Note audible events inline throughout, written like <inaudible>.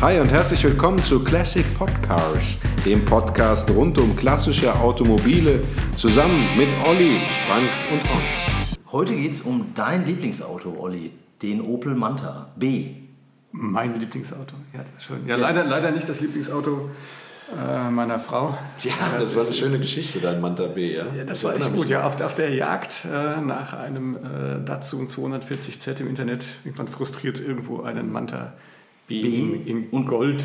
Hi und herzlich willkommen zu Classic Podcars, dem Podcast rund um klassische Automobile, zusammen mit Olli, Frank und Ron. Heute geht es um dein Lieblingsauto, Olli, den Opel Manta B. Mein Lieblingsauto, ja, das ist schön. Ja, Leider, leider nicht das Lieblingsauto äh, meiner Frau. Ja, das war eine schöne Geschichte, dein Manta B, ja? Ja, das war echt gut. Ja, auf, auf der Jagd äh, nach einem äh, Datsun 240Z im Internet irgendwann frustriert irgendwo einen Manta B, B in, in Gold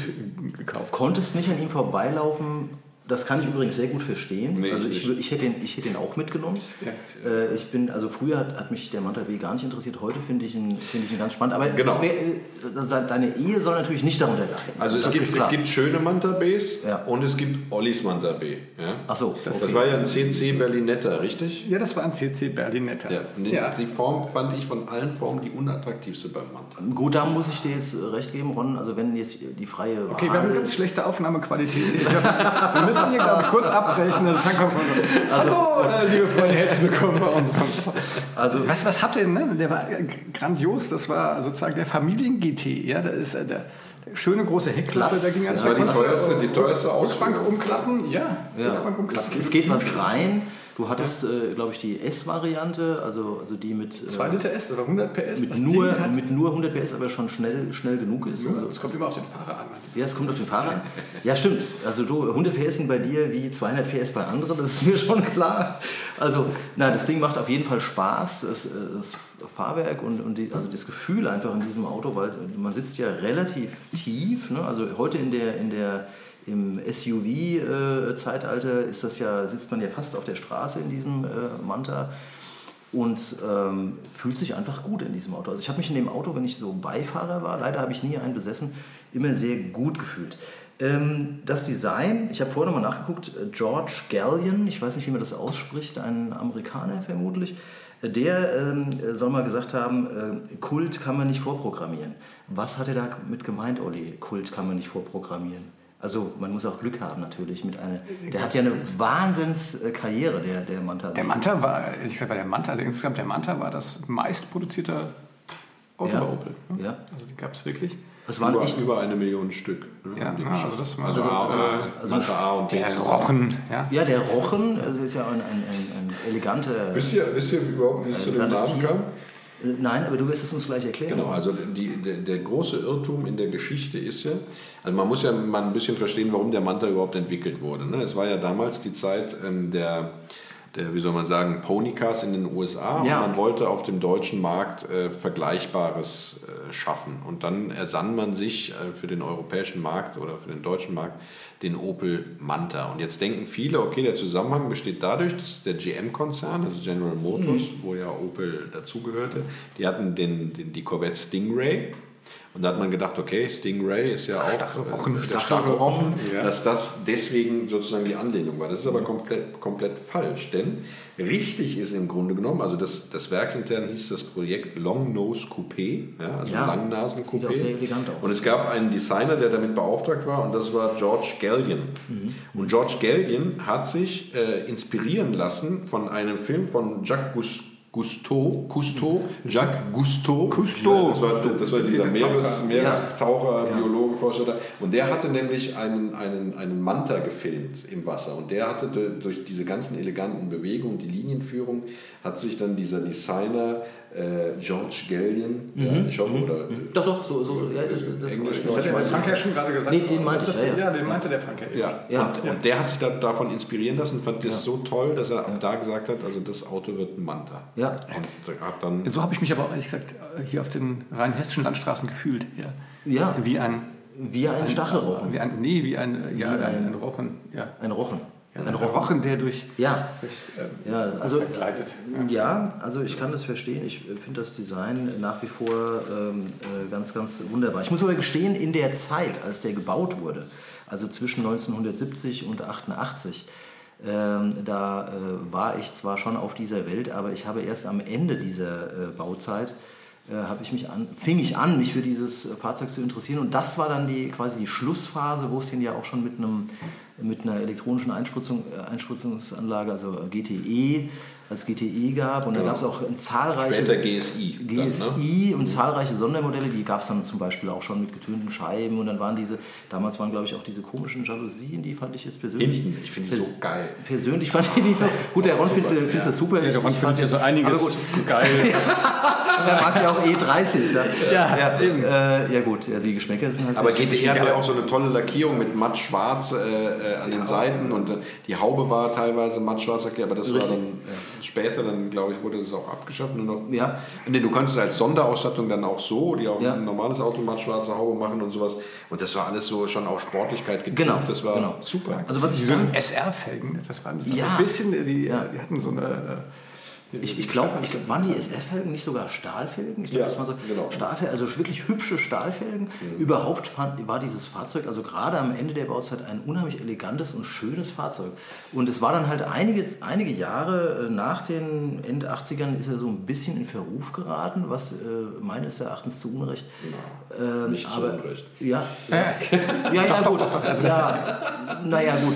gekauft. Konntest nicht an ihm vorbeilaufen. Das kann ich übrigens sehr gut verstehen. Nee, also ich ich, hätte ihn, ich hätte ihn auch mitgenommen. Ja. Äh, ich bin, also früher hat, hat mich der Manta B gar nicht interessiert. Heute finde ich ihn, finde ich ihn ganz spannend. Aber Genau. das wär, äh, das- deine Ehe soll natürlich nicht darunter leiden. Also es Das gibt, es gibt schöne Manta Bs Ja. und es gibt Ollis Manta B. Ja? Ach so, Das, okay. war ja ein CC Berlinetta, richtig? Ja, das war ein CC Berlinetta. Ja. Die, Ja. die Form fand ich von allen Formen die unattraktivste beim Manta. Gut, da muss ich dir jetzt äh, recht geben, Ron. Also wenn jetzt die freie Wahl... Okay, wir haben eine ganz schlechte Aufnahmequalität. wir müssen hier, glaube ich, kurz abbrechen. Dann kommt von Hallo, äh, liebe Freunde, herzlich willkommen bei unserem. Also- was, was habt ihr denn? Ne? Der war grandios. Das war sozusagen der Familien-GT. Ja, da ist äh, der, der schöne große Heckklappe. Platz. Da ging Das war die teuerste, die teuerste Ausbank umklappen. Ja, Ja, Rückbank es, umklappen. es geht was rein. Du hattest, äh, glaube ich, die S-Variante, also, also die mit, äh, 2 Liter S oder 100 PS. mit, nur, mit nur 100 PS, aber schon schnell, schnell genug ist. nur, Also, es kommt immer auf den Fahrer an. ja, es kommt auf den Fahrer an. Ja, stimmt. Also du, 100 PS sind bei dir wie 200 PS bei anderen, das ist mir schon klar. Also, na, das Ding macht auf jeden Fall Spaß, das, äh, das Fahrwerk und, und die, also das Gefühl einfach in diesem Auto, weil man sitzt ja relativ tief. Ne? Also heute in der, in der im SUV-Zeitalter ist das ja, sitzt man ja fast auf der Straße in diesem äh, Manta und ähm, fühlt sich einfach gut in diesem Auto. Also ich habe mich in dem Auto, wenn ich so Beifahrer war, leider habe ich nie einen besessen, immer sehr gut gefühlt. Ähm, das Design, ich habe vorher nochmal nachgeguckt, äh, George Gallion, ich weiß nicht, wie man das ausspricht, ein Amerikaner vermutlich, äh, der ähm, soll mal gesagt haben, äh, Kult kann man nicht vorprogrammieren. Was hat er damit gemeint, Olli? Kult kann man nicht vorprogrammieren. Also man muss auch Glück haben natürlich mit einer. Der hat ja eine Wahnsinnskarriere, der, der Manta. Der Manta war, ich sag mal, der Manta, der, insgesamt der Manta war das meistproduzierte Auto Ja. bei Opel. ne? Ja. Also die gab es wirklich. Das waren Über, echt über eine Million Stück. ne, Ja, haben die ja, also das war- also, also, also Manta A und. Der. Rochen, ja. Ja, der Rochen, also ist ja ein, ein, ein, ein eleganter. Wisst ihr, wisst ihr überhaupt, wie es zu dem Namen kam? Nein, aber du wirst es uns gleich erklären. Genau, also die, der, der große Irrtum in der Geschichte ist ja, also man muss ja mal ein bisschen verstehen, warum der Manta überhaupt entwickelt wurde. Ne? Es war ja damals die Zeit ähm, der, der, wie soll man sagen, Ponycars in den USA Ja. und man wollte auf dem deutschen Markt äh, Vergleichbares äh, schaffen. Und dann ersann man sich äh, für den europäischen Markt oder für den deutschen Markt den Opel Manta. Und jetzt denken viele, okay, der Zusammenhang besteht dadurch, dass der GM-Konzern, also General Motors, wo ja Opel dazugehörte, die hatten den, den, die Corvette Stingray. Und da hat man gedacht, okay, Stingray ist ja auch Stachelrochen. äh, der Stachelrochen, ja. dass das deswegen sozusagen die Anlehnung war. Das ist aber komplett, komplett falsch, denn richtig ist im Grunde genommen, also das, das Werksintern hieß das Projekt Long Nose Coupé, ja, also Ja, Langnasen sieht auch sehr Coupé. elegant aus. Und es gab einen Designer, der damit beauftragt war, und das war George Gallion. Mhm. Und George Gallion hat sich äh, inspirieren lassen von einem Film von Jacques Gus- Cousteau, Cousteau, Jacques Cousteau. Cousteau. Das war, das war dieser Meeres, Taucher. Meerestaucher, Biologe, Forscher da. Und der hatte nämlich einen, einen, einen Manta gefilmt im Wasser. Und der hatte du- durch diese ganzen eleganten Bewegungen, die Linienführung, hat sich dann dieser Designer äh, George Gallion, ja, ich hoffe, oder Doch, doch, so, so ja, das, das Englisch, Das hat weiß Frank ja schon gerade gesagt. Nee, den meinte Das ich, ja, ja. Ja, den meinte der Frank ja. Ja, Ja. und, und der hat sich da, davon inspirieren lassen und fand das so toll, dass er ab da gesagt hat, also das Auto wird ein Manta. Ja. Und hat dann So habe ich mich aber auch ehrlich gesagt hier auf den rhein-hessischen Landstraßen gefühlt. Ja. Ja. Wie ein, Wie ein Stachelrochen. wie ein nee, wie ein, ja, Wie ein, ein- ein Rochen. Ja. Ein Rochen. Ja, ein Rochen, der durch, Ja, durch ähm, ja also, gleitet. ja, also ich kann das verstehen. Ich äh, finde das Design nach wie vor ähm, äh, ganz, ganz wunderbar. Ich muss aber gestehen, in der Zeit, als der gebaut wurde, also zwischen 1970 und 88, ähm, da äh, war ich zwar schon auf dieser Welt, aber ich habe erst am Ende dieser äh, Bauzeit äh, habe ich mich an, fing ich an, mich für dieses Fahrzeug zu interessieren. Und das war dann die, quasi die Schlussphase, wo es den ja auch schon mit, einem, mit einer elektronischen Einspritzung, äh, Einspritzungsanlage, also GTE, als GTE gab. Und genau. da gab es auch zahlreiche. Später GSI. GSI dann, ne? und zahlreiche Sondermodelle, die gab es dann zum Beispiel auch schon mit getönten Scheiben. Und dann waren diese, damals waren glaube ich auch diese komischen Jalousien, die fand ich jetzt persönlich. Hinten, ich finde die so geil. Persönlich fand ich die so. Gut, der Ron findet ja. das super. Ja, der Ron findet ja so einiges geil. <laughs> er mag ja auch E30. Ja, ja, ja, eben. Äh, ja gut, ja, die Geschmäcker sind halt. Aber GTE hat ja auch so eine tolle Lackierung mit matt schwarz äh, äh, an den Seiten und äh, die Haube war teilweise matt schwarz aber das Richtig. war dann später, dann glaube ich, wurde das auch abgeschafft. Nur noch, ja. Nee, du kannst es als Sonderausstattung dann auch so, die auch ja. ein normales Auto matt schwarze Haube machen und sowas. Und das war alles so schon auf Sportlichkeit getrimmt. Genau. Das war genau. super. Also was ich so SR-Felgen, das waren ja. so ein bisschen, die, die hatten so eine ich, ich glaube, glaub, waren die SF-Felgen nicht sogar Stahlfelgen? Ich glaube, ja, das waren so genau. Stahlfelgen, also wirklich hübsche Stahlfelgen. Mhm. Überhaupt fand, war dieses Fahrzeug, also gerade am Ende der Bauzeit, ein unheimlich elegantes und schönes Fahrzeug. Und es war dann halt einige, einige Jahre äh, nach den End 80ern ist er so ein bisschen in Verruf geraten, was äh, meines Erachtens zu Unrecht. Genau. Ähm, nicht aber, zu Unrecht. Ja, <laughs> ja, ja, ja gut. Doch, doch, doch, ja, naja, gut.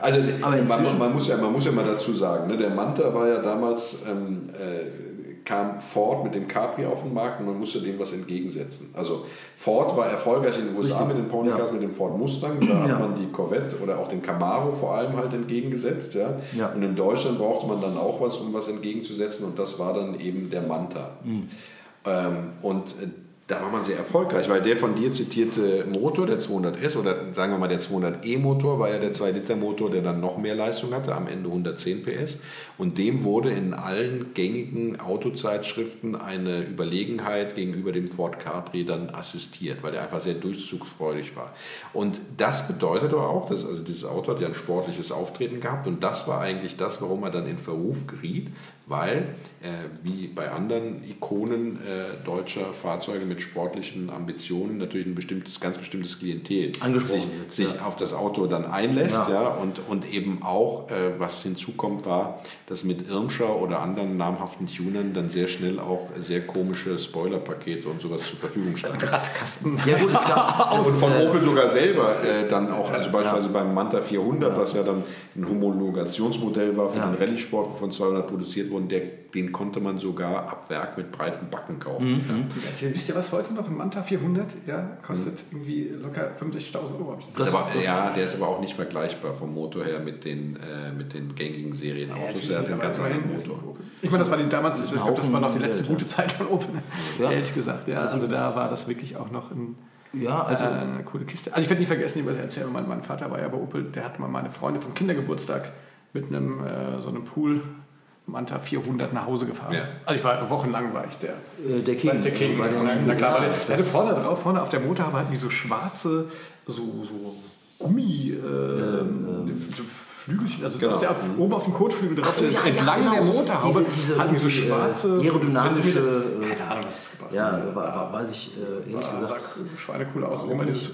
Also, man, man, muss ja, man muss ja mal dazu sagen, ne, der Manta war ja damals ähm, äh, kam Ford mit dem Capri auf den Markt und man musste dem was entgegensetzen. Also Ford war erfolgreich in den USA Richtig. mit den Ponycars, ja. mit dem Ford Mustang, da ja. hat man die Corvette oder auch den Camaro vor allem halt entgegengesetzt. Ja? ja? Und in Deutschland brauchte man dann auch was, um was entgegenzusetzen und das war dann eben der Manta. Mhm. Ähm, und äh, da war man sehr erfolgreich, weil der von dir zitierte Motor, der 200S oder sagen wir mal der 200E-Motor, war ja der 2-Liter-Motor, der dann noch mehr Leistung hatte, am Ende 110 PS. Und dem wurde in allen gängigen Autozeitschriften eine Überlegenheit gegenüber dem Ford Capri dann assistiert, weil der einfach sehr durchzugsfreudig war. Und das bedeutet aber auch, dass also dieses Auto hat ja ein sportliches Auftreten gehabt und das war eigentlich das, warum er dann in Verruf geriet, weil, äh, wie bei anderen Ikonen äh, deutscher Fahrzeuge mit sportlichen Ambitionen, natürlich ein bestimmtes, ganz bestimmtes Klientel sich, sich ja. auf das Auto dann einlässt. Ja. ja und, und eben auch, äh, was hinzukommt, war, dass mit Irmscher oder anderen namhaften Tunern dann sehr schnell auch sehr komische Spoilerpakete und sowas zur Verfügung standen. <laughs> Radkasten. Ja, gut, und <laughs> von Opel sogar selber äh, dann auch, also beispielsweise beim Manta 400, was ja dann ein Homologationsmodell war für den Rallye-Sport, wovon 200 produziert wurden, und der, den konnte man sogar ab Werk mit breiten Backen kaufen. Mhm. Ja. Wisst ihr, was heute noch ein Manta 400 ja, kostet? Mhm. Irgendwie locker 65.000 Euro. Das aber, ja, der ist aber auch nicht vergleichbar vom Motor her mit den, äh, mit den gängigen Serienautos. Ja, der hat einen ganz anderen Motor. Ich meine, das war die, damals, ich glaube, das war noch die letzte gute Zeit von Opel. Ja. Ehrlich gesagt, ja. Also da war das wirklich auch noch ein ja, also äh, eine coole Kiste. Also ich werde nicht vergessen, ich erzählen, mein, mein Vater war ja bei Opel, der hat mal meine Freunde vom Kindergeburtstag mit einem äh, so einem Pool Manta 400 nach Hause gefahren. Ja. Also ich war wochenlang war ich der. Äh, der King. Der King. War der na klar, der, der hatte vorne drauf, vorne auf der Motorhaube hatten die so schwarze, so, so Gummi. Äh, ähm, Flügelchen, also genau. der, oben auf dem Kotflügel drauf, so, ja, entlang ja, genau. der Motorhaube diese, diese, hatten die so schwarze aerodynamische. Keine Ahnung, was das gebracht ja, hat. Ja, weiß ich äh, ehrlich war, gesagt. Sah schweinecool aus. Immer dieses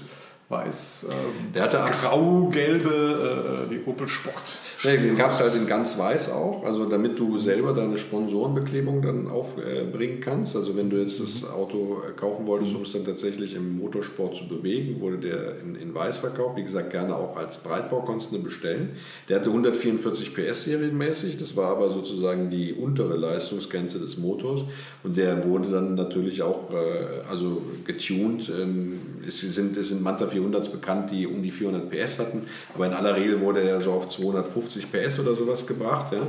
weiß, äh, grau-gelbe, äh, die Opel Sport. Nee, den gab es halt in ganz weiß auch, also damit du selber deine Sponsorenbeklebung dann aufbringen kannst. Also wenn du jetzt das Auto kaufen wolltest, um es dann tatsächlich im Motorsport zu bewegen, wurde der in, in weiß verkauft. Wie gesagt, gerne auch als Breitbau konntest du bestellen. Der hatte 144 PS serienmäßig, das war aber sozusagen die untere Leistungsgrenze des Motors und der wurde dann natürlich auch äh, also getuned. Ähm, es sind, es sind Manta 400s bekannt, die um die 400 PS hatten, aber in aller Regel wurde er so auf 250 PS oder sowas gebracht. Ja.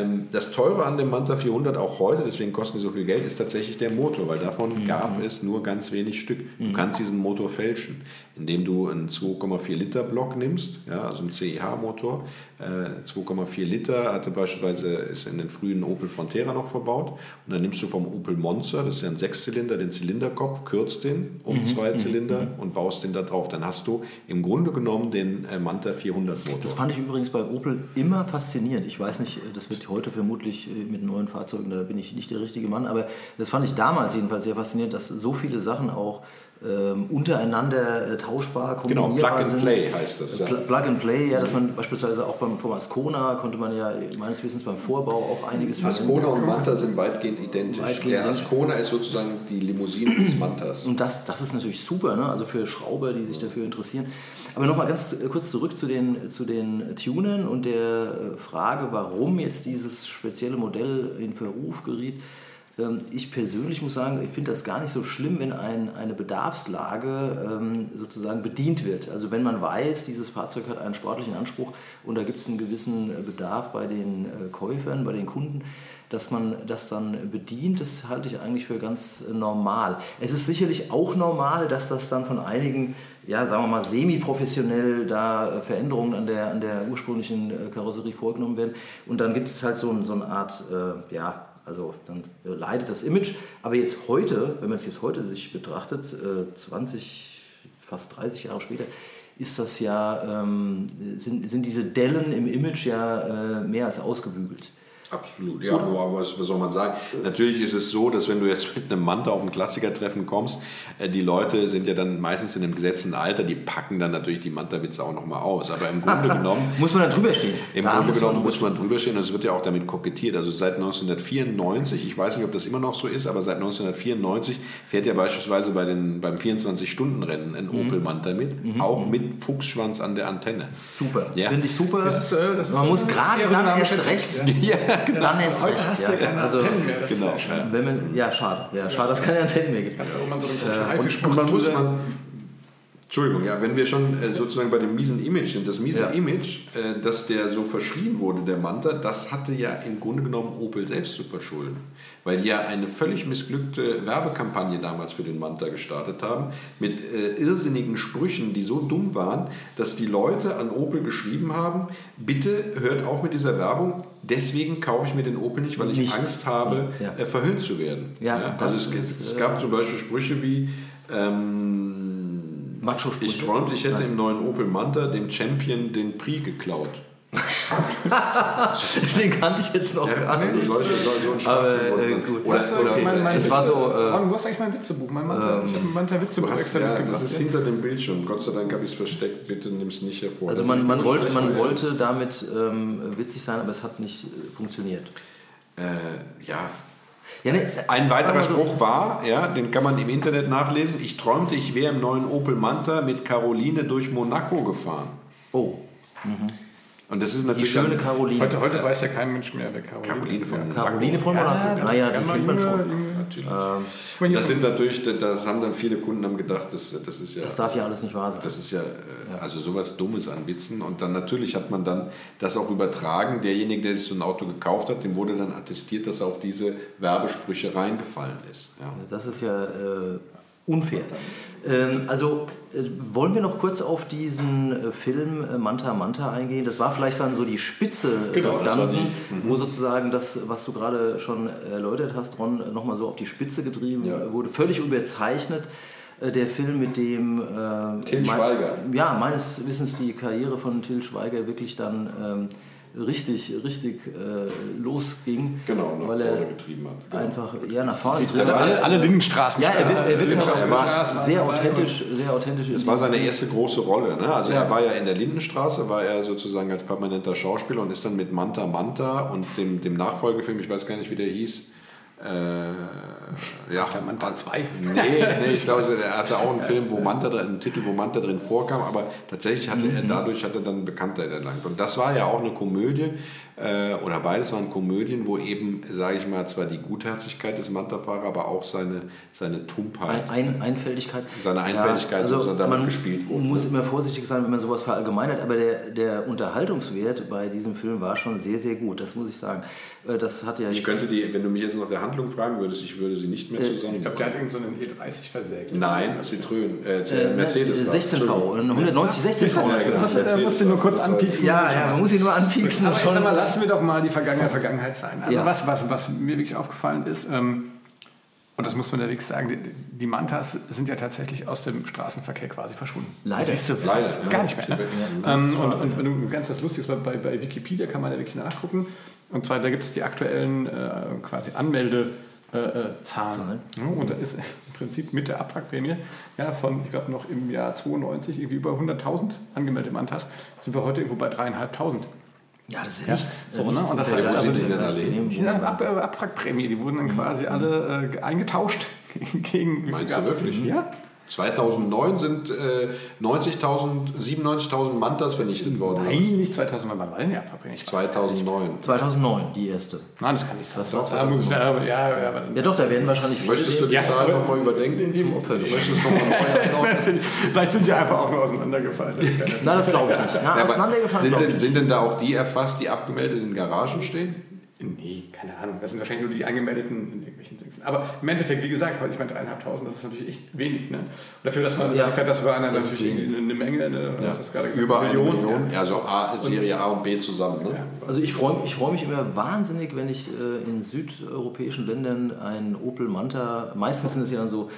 Ähm, das Teure an dem Manta 400 auch heute, deswegen kosten die so viel Geld, ist tatsächlich der Motor, weil davon mhm. gab es nur ganz wenig Stück. Du mhm. kannst diesen Motor fälschen, indem du einen 2,4 Liter Block nimmst, ja, also einen CEH-Motor. Äh, 2,4 Liter hatte beispielsweise ist in den frühen Opel Frontera noch verbaut und dann nimmst du vom Opel Monster, das ist ja ein Sechszylinder, den Zylinderkopf, kürzt den um mhm. zwei mhm. Zylinder mhm. und baust den da drauf. Dann hast du im Grunde genommen den äh, Manta 400 Motor. Das fand ich übrigens bei Opel immer faszinierend. Ich weiß nicht, das wird heute vermutlich äh, mit neuen Fahrzeugen, da bin ich nicht der richtige Mann, aber das fand ich damals jedenfalls sehr faszinierend, dass so viele Sachen auch ähm, untereinander äh, tauschbar, kombinierbar genau, Plug and Play heißt das. Ja. Plug and Play, ja, dass man beispielsweise auch beim vom Ascona konnte man ja meines Wissens beim Vorbau auch einiges Ascona und Manta sind weitgehend identisch. Weitgehend Der Ascona ist sozusagen die Limousine des Mantas. Und das, das ist natürlich super, ne? also für Schrauber, die sich dafür interessieren. Aber nochmal ganz kurz zurück zu den, zu den Tunern und der Frage, warum jetzt dieses spezielle Modell in Verruf geriet. Ähm, ich persönlich muss sagen, ich finde das gar nicht so schlimm, wenn ein, eine Bedarfslage ähm, sozusagen bedient wird. Also wenn man weiß, dieses Fahrzeug hat einen sportlichen Anspruch und da gibt es einen gewissen Bedarf bei den äh, Käufern, bei den Kunden, dass man das dann bedient, das halte ich eigentlich für ganz normal. Es ist sicherlich auch normal, dass das dann von einigen, ja, sagen wir mal, semi-professionell da Veränderungen an der, an der ursprünglichen äh, Karosserie vorgenommen werden. Und dann gibt es halt so, so eine Art, äh, ja, also dann leidet das Image. Aber jetzt heute, wenn man es jetzt heute sich betrachtet, 20, äh, fast 30 Jahre später, ist das ja, ähm, sind, sind diese Dellen im Image ja äh, mehr als ausgebügelt. Absolut, ja, aber was, was, soll man sagen? Natürlich ist es so, dass wenn du jetzt <laughs> mit einem Manta auf ein Klassikertreffen kommst, äh, die Leute sind ja dann meistens in einem gesetzten Alter, die packen dann natürlich die Manta-Witze auch nochmal aus. Aber im Grunde <laughs> genommen. muss man da drüber stehen? Im da Grunde genommen muss man drüber stehen und es wird ja auch damit kokettiert. Also seit 1994, ich weiß nicht, ob das immer noch so ist, aber seit 1994 fährt ja beispielsweise bei den, beim 24-Stunden-Rennen ein mhm. Opel Manta mit, mhm. auch mit Fuchsschwanz an der Antenne. Super, ja. finde ich super. Das ist, äh, das man ist, muss gerade dann erst recht. <laughs> Ja. Dann erst Heute recht. hast du ja keine also, Antennen mehr. genau. Wenn man, ja, schade. Ja, schade, dass es keine Antennen mehr gibt. Kannst du auch mal so einen äh, und, und man muss man, Entschuldigung, ja, wenn wir schon äh, sozusagen bei dem miesen Image sind, das miese ja. Image, äh, dass der so verschrien wurde, der Manta, das hatte ja im Grunde genommen Opel selbst zu verschulden. Weil die ja eine völlig missglückte Werbekampagne damals für den Manta gestartet haben, mit äh, irrsinnigen Sprüchen, die so dumm waren, dass die Leute an Opel geschrieben haben, bitte hört auf mit dieser Werbung, deswegen kaufe ich mir den Opel nicht, weil ich nicht. Angst habe, ja. Äh, verhöhnt zu werden. Ja, also es, ist, es, gab äh, zum Beispiel Sprüche wie... Ähm, Macho Ich träumte, ich hätte Nein. im neuen Opel Manta dem Champion den Prix geklaut. <laughs> den kannte ich jetzt noch ja, gar nicht. Solche, so Aber äh, gut. Oder, weißt du, oder, mein, mein es Witze, war so. Äh, wo hast eigentlich mein Witzebuch? Mein Manta, ähm, ich habe ein Manta Witzebuch extra ja, Das ist hinter dem Bildschirm. Gott sei Dank habe ich es versteckt. Bitte nimm es nicht hervor. Also man, man wollte, man wollte damit ähm, witzig sein, aber es hat nicht äh, funktioniert. Äh, ja, ja, ne, Ein weiterer Spruch war, ja, den kann man im Internet nachlesen, ich träumte, ich wäre im neuen Opel Manta mit Caroline durch Monaco gefahren. Oh. Mhm. Und das ist natürlich. Die schöne Caroline. Heute, heute weiß ja kein Mensch mehr, wer Caroline, Caroline von Monaco. Caroline von Monaco. Ja, naja, die kennt man schon. Natürlich. Ähm, das sind natürlich, das haben dann viele Kunden haben gedacht, das, das ist ja. Das darf ja alles nicht wahr sein. Das ist ja, äh, also sowas Dummes an Witzen. Und dann natürlich hat man dann das auch übertragen. Derjenige, der sich so ein Auto gekauft hat, dem wurde dann attestiert, dass er auf diese Werbesprüche reingefallen ist. Ja. Das ist ja äh, unfair. Ähm, also äh, wollen wir noch kurz auf diesen äh, Film äh, Manta Manta eingehen? Das war vielleicht dann so die Spitze genau, des Ganzen, die, wo sozusagen das, was du gerade schon erläutert hast, Ron, nochmal so auf die Spitze getrieben ja. wurde. Völlig überzeichnet der Film, mit dem äh, Till Schweiger. ja, meines Wissens die Karriere von Till Schweiger wirklich dann ähm, richtig, richtig äh, losging. Genau, nach weil er getrieben hat. Genau. Einfach, ja, nach vorne getrieben hat. Alle, alle Lindenstraßen. Ja, er, er wirkt er war sehr authentisch, sehr authentisch. Es war seine erste große Rolle. Ne? Also ja. er war ja in der Lindenstraße, war er sozusagen als permanenter Schauspieler und ist dann mit Manta Manta und dem, dem Nachfolgefilm, ich weiß gar nicht, wie der hieß, äh, ja, der Manta 2? Nee, nee, ich glaube, er hatte auch einen Film, wo Manta drin, einen Titel, wo Manta drin vorkam, aber tatsächlich hatte mhm. er dadurch hat er dann Bekanntheit erlangt. Und das war ja auch eine Komödie, äh, oder beides waren Komödien, wo eben, sage ich mal, zwar die Gutherzigkeit des Manta-Fahrers, aber auch seine, seine Tumpheit. Ein, Einfältigkeit. Seine Einfältigkeit, ja, also damit man gespielt wurde. Man muss immer vorsichtig sein, wenn man sowas verallgemeinert, aber der, der Unterhaltungswert bei diesem Film war schon sehr, sehr gut, das muss ich sagen. Äh, das hat ja ich könnte die, wenn du mich jetzt nach der Handlung fragen würdest, ich würde sie nicht mehr zusammen. Ich glaube, der hat irgend so einen E30 versägt. Nein, Citroën, äh, äh Mercedes. 16V, 190 16V natürlich. Da musst du nur kurz anpieksen. Ja, ja, man muss ihn nur anpieksen. Aber schon. Mal, lassen wir doch mal die Vergangenheit Vergangenheit sein. Also ja. was, was, was mir wirklich aufgefallen ist, ähm, und das muss man ja wirklich sagen, die, Mantas sind ja tatsächlich aus dem Straßenverkehr quasi verschwunden. Leider. Das siehst du Leider, gar nicht mehr. Ne? Ähm, und, und, wenn du ganz das Lustige ist, bei, bei Wikipedia kann man ja wirklich nachgucken. Und zwar, da gibt es die aktuellen äh, quasi Anmelde- äh, zahlen. zahlen. Ja, und da ist im Prinzip mit der Abwrackprämie ja, von, ich glaube, noch im Jahr 92 irgendwie über 100.000 angemeldet im Antrag, sind wir heute irgendwo bei 3.500. Ja, das ist ja nichts. So, ne? Und das heißt, also, die, die, die sind Ab, Abwrackprämie, die wurden dann quasi alle äh, eingetauscht <laughs> gegen. Meinst du wirklich? Ja. 2009 sind äh, 90.000, 97.000 Mantas vernichtet worden. Nein, nicht 2009, wann war denn die Abwrackprämie? 2009. 2009, die erste. Nein, das kann nicht sein. Das war 2009. Da, ja, ja, ja, doch, da werden wahrscheinlich viele... Möchtest du die ja, Zahl nochmal überdenken? Zum Opfer. Möchtest du nochmal neu <laughs> Vielleicht sind sie einfach auch nur auseinandergefallen. Nein, das glaube ich nicht. Na, auseinandergefallen sind, denn, sind denn da auch die erfasst, die abgemeldet in Garagen stehen? Nee, keine Ahnung. Das sind wahrscheinlich nur die angemeldeten in irgendwelchen Dings. Aber im Endeffekt, wie gesagt, ich meine, dreieinhalbtausend, das ist natürlich echt wenig. Ne? dafür, dass man ja. hat, das war eine, das natürlich eine, Menge, eine, ja. das gerade gesagt, über eine Million. Million. Ja, also A, Serie A und B zusammen. Ne? Ja. Also ich freue ich freu mich immer wahnsinnig, wenn ich äh, in südeuropäischen Ländern ein Opel Manta, meistens sind es ja dann so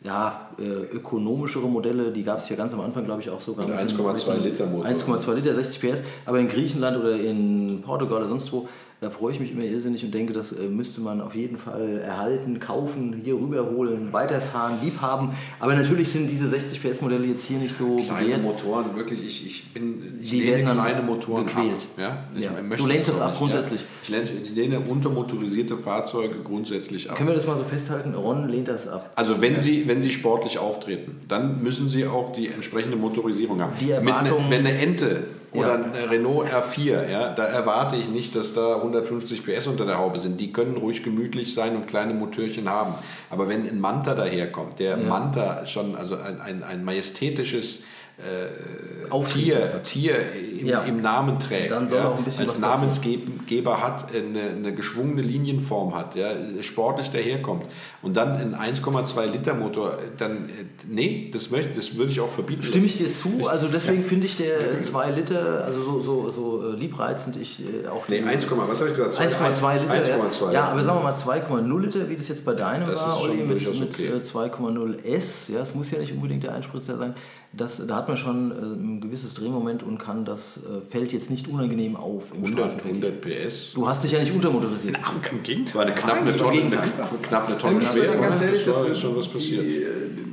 ja, äh, ökonomischere Modelle, die gab es ja ganz am Anfang, glaube ich, auch sogar. Mit 1,2 Liter Motor. 1,2 Liter, 60 PS, aber in Griechenland oder in Portugal oder sonst wo da freue ich mich immer irrsinnig und denke, das äh, müsste man auf jeden Fall erhalten, kaufen, hier rüberholen, weiterfahren, lieb haben. Aber natürlich sind diese 60 PS Modelle jetzt hier nicht so kleine bewährt. Motoren, wirklich. Ich, ich bin ich die lehne kleine Motoren gequält. Ab, ja? ja. du lehnst das ab nicht, grundsätzlich. Ja? Ich, lehne, ich lehne untermotorisierte Fahrzeuge grundsätzlich ab. Können wir das mal so festhalten? Ron lehnt das ab. Also wenn Sie wenn Sie sportlich auftreten, dann müssen Sie auch die entsprechende Motorisierung haben. Die Erwartung, Mit, wenn eine Ente oder ein Renault R4, ja, da erwarte ich nicht, dass da 150 PS unter der Haube sind. Die können ruhig gemütlich sein und kleine Motörchen haben. Aber wenn ein Manta daherkommt, der ja. Manta schon also ein, ein, ein majestätisches äh, Tier, Tier im, ja. im, Namen trägt, dann soll ja, auch ein bisschen als Namensgeber hat, eine, eine, geschwungene Linienform hat, ja, sportlich daherkommt und dann ein 1,2 Liter Motor, dann äh, nee, das möchte, das würde ich auch verbieten. Stimme ich dir zu? Also deswegen finde ich der 2 Liter, also so, so, so äh, liebreizend, ich auch. Nee, 1, was habe ich gesagt? 1,2 Liter. 1,2. Ja, ja, aber sagen wir mal 2,0 Liter, wie das jetzt bei deinem das war, Olli, mit, mit okay. 2,0 S. Ja, es muss ja nicht unbedingt der Einspritzer sein. Das, da hat man schon äh, ein gewisses Drehmoment und kann das äh, fällt jetzt nicht unangenehm auf im 100, 100 PS. Du hast dich ja nicht untermotorisiert. Ach, im Gegenteil. War eine knapp eine Tonne, eine, knapp eine Tonne schwer. Ganz ehrlich, das war schon was passiert. Die,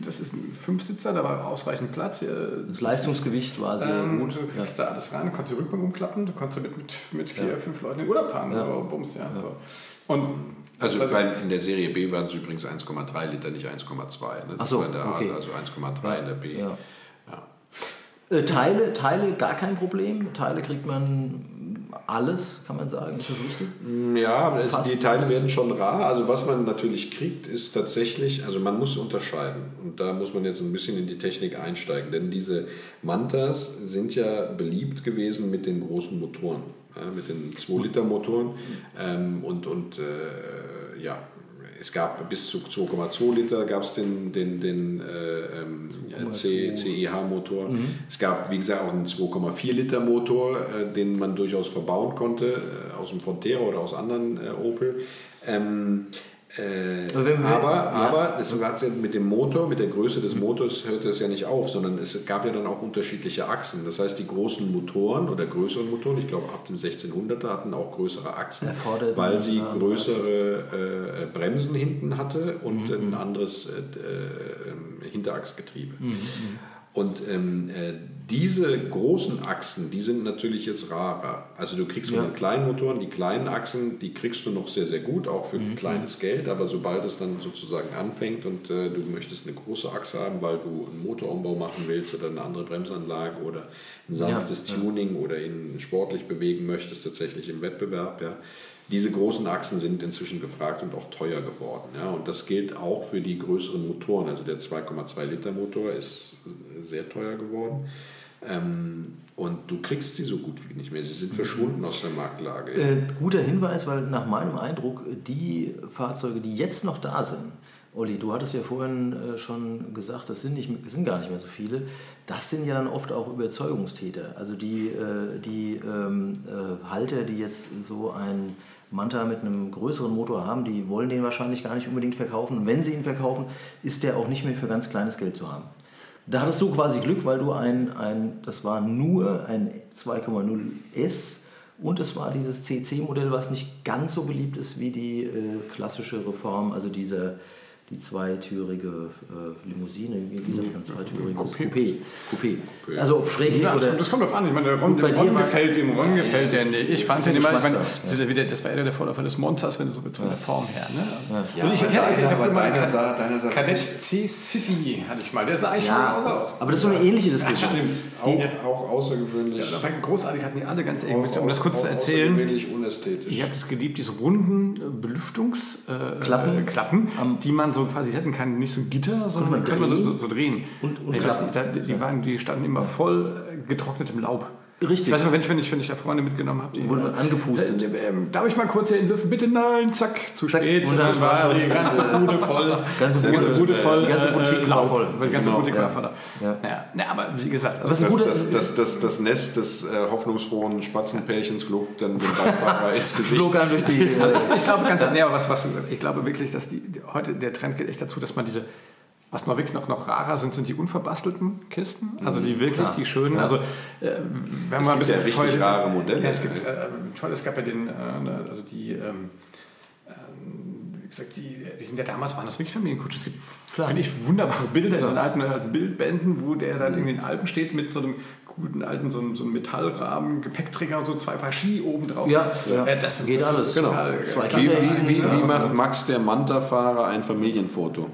das ist ein Fünfsitzer, da war ausreichend Platz. Das Leistungsgewicht war sehr ähm, gut. Du kriegst ja. da alles rein, du kannst die Rückbank umklappen, du kannst damit mit, mit vier, ja. fünf Leuten in Urlaub fahren. Ja. So, Bums, ja. ja. So. Und also beim, in der Serie B waren es übrigens 1,3 Liter, nicht 1,2. Ne? Ach so, okay. A, also 1,3 in der B. Ja. Äh, Teile, Teile gar kein Problem. Teile kriegt man alles, kann man sagen. Ist das richtig? Mm, ja, aber es, die Teile werden schon rar. Also was man natürlich kriegt, ist tatsächlich, also man muss unterscheiden. Und da muss man jetzt ein bisschen in die Technik einsteigen. Denn diese Mantas sind ja beliebt gewesen mit den großen Motoren. Ja, mit den 2-Liter-Motoren. Ähm, und und äh, ja, es gab bis zu 2,2 Liter gab es den, den, den äh, ähm, CEH-Motor. Mhm. Es gab, wie gesagt, auch einen 2,4 Liter Motor, äh, den man durchaus verbauen konnte, äh, aus dem Fontera oder aus anderen äh, Opel. Ähm, äh, aber aber es hat ja mit dem Motor, mit der Größe des Motors hört es ja nicht auf, sondern es gab ja dann auch unterschiedliche Achsen. Das heißt, die großen Motoren oder größeren Motoren, ich glaube ab dem 1600er hatten auch größere Achsen, weil sie größere äh, Bremsen hinten hatte und mhm. ein anderes äh, äh Hinterachsgetriebe. Mhm. mhm. Und ähm, äh, diese großen Achsen, die sind natürlich jetzt rarer. Also du kriegst von ja. den kleinen Motoren, die kleinen Achsen, die kriegst du noch sehr, sehr gut, auch für mhm. kleines Geld. Aber sobald es dann sozusagen anfängt und äh, du möchtest eine große Achse haben, weil du einen Motorumbau machen willst oder eine andere Bremsanlage oder ein sanftes ja. Tuning oder ihn sportlich bewegen möchtest, tatsächlich im Wettbewerb, ja, diese großen Achsen sind inzwischen gefragt und auch teuer geworden. Ja, und das gilt auch für die größeren Motoren. Also der 2,2 Liter Motor ist sehr teuer geworden. Ähm, und du kriegst sie so gut wie nicht mehr. Sie sind verschwunden aus der Marktlage. Äh, guter Hinweis, weil nach meinem Eindruck die Fahrzeuge, die jetzt noch da sind, Olli, du hattest ja vorhin äh, schon gesagt, das sind, nicht, sind gar nicht mehr so viele. Das sind ja dann oft auch Überzeugungstäter. Also die, äh, die ähm, äh, Halter, die jetzt so ein Manta mit einem größeren Motor haben, die wollen den wahrscheinlich gar nicht unbedingt verkaufen. Und wenn sie ihn verkaufen, ist der auch nicht mehr für ganz kleines Geld zu haben. Da hattest du quasi Glück, weil du ein, ein das war nur ein 2,0 S Und es war dieses CC-Modell, was nicht ganz so beliebt ist wie die äh, klassische Reform, also diese die zweitürige äh, Limousine, wie sagt man, zweitüriges Coupé. Coupé. Coupé. Also ob schräg ja, das, das kommt drauf an. Ich meine, der Ron, dem Ron gefällt, dem Ron gefällt der nicht. Ich fand den immer, ich meine, ja. das war eher der Vorläufer des Monsters, wenn du so willst, von der Form her. Ne? Ja, ja, ich, ich, ich, ich habe immer deiner sah, deiner sah Kadett C-City hatte ich mal. Der sah eigentlich ja, schon aus. Aber das ist so eine ähnliche Diskussion. stimmt. Auch, auch außergewöhnlich. Ja, war großartig, hatten die alle ganz eng. Um das kurz zu erzählen. Außergewöhnlich unästhetisch. Ich habe es geliebt, diese runden Belüftungsklappen, äh, die man so quasi, hatten keine nicht so ein Gitter, sondern man kann man so, so, so, drehen. Und, und die, die, waren, die standen immer voll getrocknetem Laub. Richtig. Ich weiß nicht, wenn ich, wenn ich, wenn ich da Freunde mitgenommen habe, die. Wurde angepustet. Äh, äh, darf ich mal kurz hier in den Lüften? Bitte nein, zack, zu zack, spät. Und dann war die ganze Bude voll. ganze Bude, ganze Bude voll. Die ganze Boutique war voll. Die ganze genau. Boutique war voll. Ja. Ja. ja. aber wie gesagt. Also das, das, das, das, das, Nest des äh, hoffnungsfrohen Spatzenpärchens flog dann dem Beifahrer ins Gesicht. Flog dann durch die. also ich, ich, glaube ganz, nee, aber was, was, ich glaube wirklich, dass die, heute der Trend geht echt dazu, dass man diese was noch wirklich noch, noch rarer sind, sind die unverbastelten Kisten. Also die wirklich, Klar. die schönen. Ja. Also, äh, wenn es man ein bisschen ja richtig rare Modelle. Ja, es, gibt, äh, toll, es gab ja den, äh, ne, also die, ähm, ähm, wie gesagt, die, die sind ja damals, waren das wirklich Familienkutschen. Es gibt, finde ich, wunderbare Bilder ja. in den alten, alten Bildbänden, wo der dann mhm. in den Alpen steht mit so einem guten alten, so einem, so einem Metallrahmen, Gepäckträger und so zwei Paar Ski oben drauf. Ja, ja. Äh, das geht das alles. Genau. Total, wie, wie, wie, wie macht Max der Manta-Fahrer ein Familienfoto?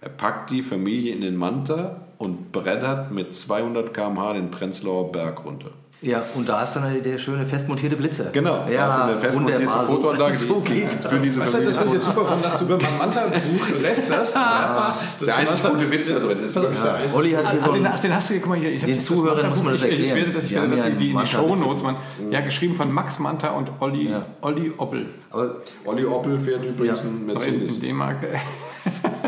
Er packt die Familie in den Manta und brettert mit 200 km/h den Prenzlauer Berg runter. Ja, und da ist dann der schöne festmontierte Blitzer. Genau, ja, da ist eine festmontierte Fotoanlage, <laughs> so, so geht für diese weißt Familie. Das wird jetzt super kommen, dass du mein Manta-Buch lässt das. <laughs> Ja, das ist der einzige gute Witz da drin. Das ist wirklich ja. der Olli hat hier so den, den hast du hier, guck mal hier. Ich den Zuhörern muss man das erklären. Ich, werde das, ich werde das irgendwie in die Shownotes, man, ja, geschrieben von Max Manta und Olli, ja. Olli Oppel. Aber Olli Oppel fährt übrigens ja. ein Mercedes. In D-Mark.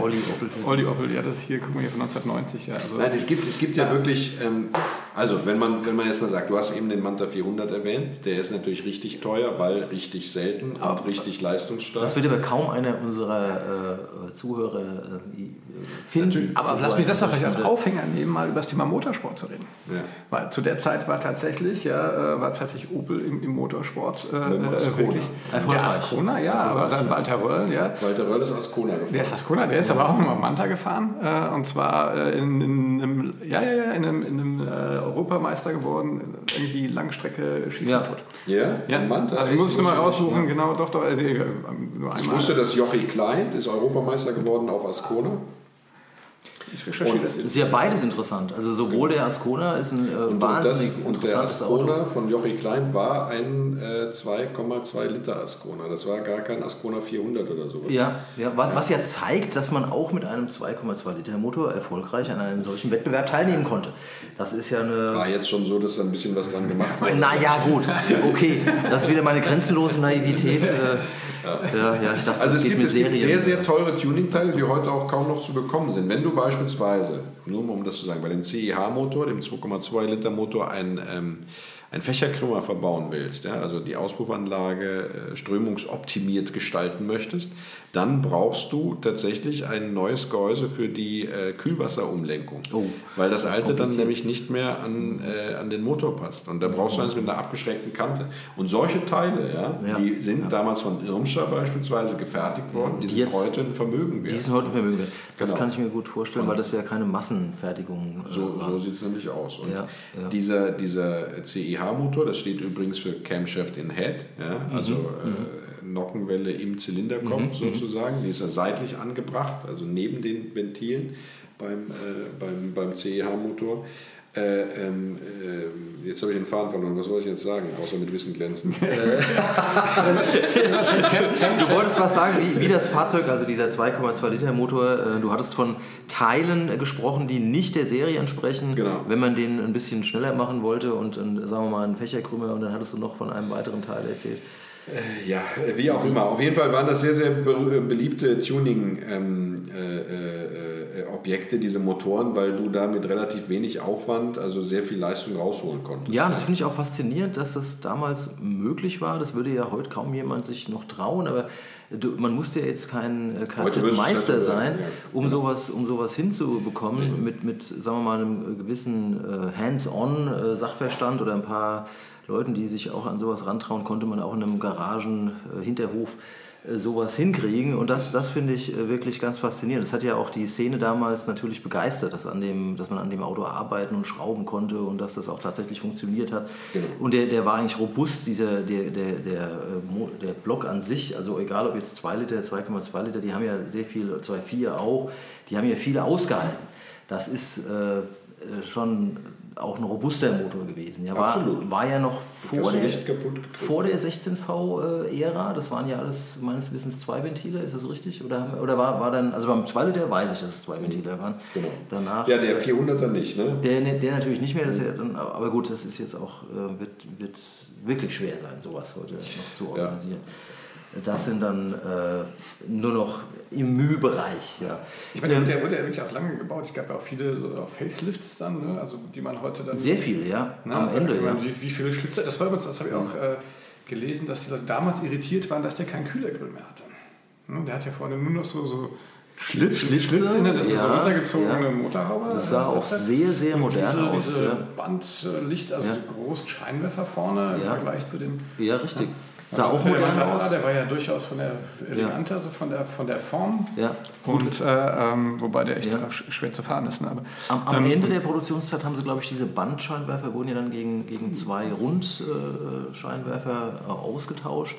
Olli Oppel. Olli Oppel, ja, das ist hier, guck mal hier von 1990. Ja, also Nein, es gibt, es gibt ja, ja wirklich, ähm, also wenn man, wenn man jetzt mal sagt, du hast eben den Manta 400 erwähnt, der ist natürlich richtig teuer, weil richtig selten und richtig leistungsstark. Das wird aber kaum einer unserer äh, Zuhörer äh, finden. Aber lass mich das doch vielleicht als Aufhänger nehmen, mal über das Thema Motorsport zu reden. Ja. Weil zu der Zeit war tatsächlich, ja, äh, war tatsächlich Opel im, im Motorsport äh, äh wirklich. Der Ascona, ja, aber dann Walter Röll, ja. Walter Röll ist Ascona gefahren. Der ist Ascona, der ist aber auch immer Manta gefahren äh, und zwar äh, in, in, einem, ja, ja, ja, in einem, in einem äh, Europameister geworden, irgendwie Langstrecke schießen ja. tot. Yeah? Ja, Manta. Also muss ich mal raussuchen, ja. genau, doch, doch. nur ich wusste, dass Jochi Klein ist Europameister geworden auf Ascona. Ich recherchiere das jetzt. Ist ja beides interessant. Also sowohl der Ascona ist ein äh, und wahnsinnig das, Und der Ascona Auto. von Jochi Klein war ein äh, 2,2 Liter Ascona. Das war gar kein Ascona 400 oder so. Ja, ja, was, ja. was ja zeigt, dass man auch mit einem 2,2 Liter Motor erfolgreich an einem solchen Wettbewerb teilnehmen konnte. Das ist ja eine... War jetzt schon so, dass da ein bisschen was dran gemacht <laughs> wurde. Naja, gut. Okay. Das ist wieder meine grenzenlose Naivität. Ja. ja, ich dachte, also es gibt, es gibt sehr, sehr teure Tuning-Teile, die heute auch kaum noch zu bekommen sind. Wenn du beispielsweise beispielsweise, nur um das zu sagen, bei dem CIH-Motor, dem 2,2 Liter Motor, ein ähm, ein Fächerkrümmer verbauen willst, ja, also die Auspuffanlage äh, strömungsoptimiert gestalten möchtest, dann brauchst du tatsächlich ein neues Gehäuse für die äh, Kühlwasserumlenkung. Oh, weil das, das alte dann nämlich nicht mehr an, äh, an den Motor passt. Und da brauchst du eins mit einer abgeschrägten Kante. Und solche Teile, ja, ja die sind ja. damals von Irmscher beispielsweise gefertigt worden, die, die sind heute ein Vermögen wert. Die sind heute ein Vermögen wert. Das genau. kann ich mir gut vorstellen, Und weil das ja keine Massenfertigung äh, So, so sieht es nämlich aus. Und dieser, dieser CIH CH-Motor, das steht übrigens für Camshaft in Head, ja, mhm, also äh, mhm. Nockenwelle im Zylinderkopf mhm, sozusagen, die ist ja seitlich angebracht, also neben den Ventilen beim, äh, beim, beim CEH-Motor. Äh, ähm, äh, jetzt habe ich den Faden verloren. Was soll ich jetzt sagen, außer mit Wissen glänzen? <laughs> du wolltest was sagen, wie, wie, das Fahrzeug, also dieser 2,2 Liter Motor, äh, du hattest von Teilen gesprochen, die nicht der Serie entsprechen, genau. wenn man den ein bisschen schneller machen wollte und, und sagen wir mal einen Fächerkrümmer und dann hattest du noch von einem weiteren Teil erzählt. Äh, ja, wie auch immer. Auf jeden Fall waren das sehr, sehr beliebte Tuning- ähm, äh, äh, äh, Objekte, diese Motoren, weil du da mit relativ wenig Aufwand also sehr viel Leistung rausholen konntest. Ja, das finde ich auch faszinierend, dass das damals möglich war. Das würde ja heute kaum jemand sich noch trauen, aber du, man musste ja jetzt kein äh, Kfz-Meister sein, um sowas, um sowas hinzubekommen mhm. mit, mit, sagen wir mal, einem gewissen äh, Hands-on-Sachverstand oder ein paar Leuten, die sich auch an sowas rantrauen, konnte man auch in einem Garagen-Hinterhof äh, sowas hinkriegen. Und das, das finde ich äh, wirklich ganz faszinierend. Das hat ja auch die Szene damals natürlich begeistert, dass, an dem, dass man an dem Auto arbeiten und schrauben konnte und dass das auch tatsächlich funktioniert hat. Genau. Und der, der war eigentlich robust, dieser, der, der, der, äh, der Block an sich, also egal ob jetzt 2 Liter, 2,2 Liter, die haben ja sehr viel, 2,4 auch, die haben ja viele ausgehalten. Das ist äh, schon auch ein robuster Motor gewesen. Ja, war, Absolut. war ja noch vor der, vor der 16V-Ära. Das waren ja alles meines Wissens zwei Ventile, ist das richtig? Oder, oder war, war dann, also beim 2 Liter weiß ich, dass es zwei Ventile waren. Genau. Danach, ja, der 400er nicht, ne? Der, der natürlich nicht mehr, das ja dann, aber gut, das ist jetzt auch, äh, wird, wird wirklich schwer sein, sowas heute noch zu organisieren. Ja. Das sind dann äh, nur noch im Mühbereich. Ja. Ich meine, ähm, der wurde ja wirklich auch lange gebaut. Ich gab ja auch viele so Facelifts dann, ne? also die man heute dann. Sehr viele, ja. Na, Am also Ende, ja. Wie, wie, viele Schlitze, das war übrigens, das habe ich auch äh, gelesen, dass die damals irritiert waren, dass der keinen Kühlergrill mehr hatte. Ne? Der hat ja vorne nur noch so, so Schlitz, Schlitze, Schlitze ne? das ist ja, so runtergezogene ja. Motorhaube. Das sah auch sehr, sehr modern diese, aus. Diese ja. Bandlicht, also ja. die großen Scheinwerfer vorne im Vergleich zu den. Ja, richtig. Sah auch modern aus. Der war ja durchaus von der eleganter, ja. also von der, von der Form. Ja. Und, äh, ähm, wobei der echt ja. schwer zu fahren ist. Ne? Aber, am, am ähm, Ende der Produktionszeit haben sie, glaube ich, diese Bandscheinwerfer wurden ja dann gegen, gegen zwei Rundscheinwerfer äh, ausgetauscht.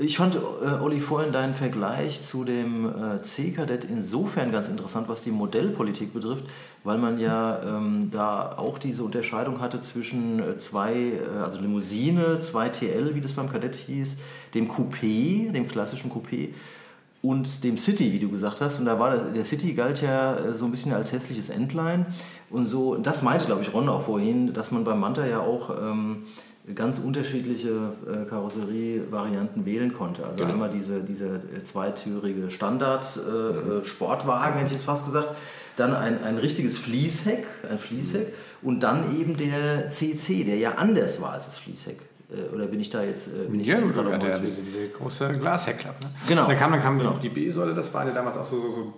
Ich fand, äh, Olli, vorhin deinen Vergleich zu dem äh, C-Kadett insofern ganz interessant, was die Modellpolitik betrifft, weil man ja ähm, da auch diese Unterscheidung hatte zwischen äh, zwei, äh, also Limousine, 2TL, wie das beim Kadett hieß, dem Coupé, dem klassischen Coupé und dem City, wie du gesagt hast. Und da war das, der City galt ja äh, so ein bisschen als hässliches Endline. Und so, das meinte, glaube ich, Ron auch vorhin, dass man beim Manta ja auch... Ähm, ganz unterschiedliche äh, Karosserievarianten wählen konnte. Also genau. einmal diese, diese äh, zweitürige Standard-Sportwagen, äh, hätte ich es fast gesagt, dann ein, ein richtiges Fließheck, ein Fließheck und dann eben der CC, der ja anders war als das Fließheck. Äh, oder bin ich da jetzt, äh, bin ich ja, jetzt gerade ja, diese, diese große Glasheckklappe. Ne? Genau. Und dann kam, dann kam genau. die B-Säule, das war ja damals auch so, so, so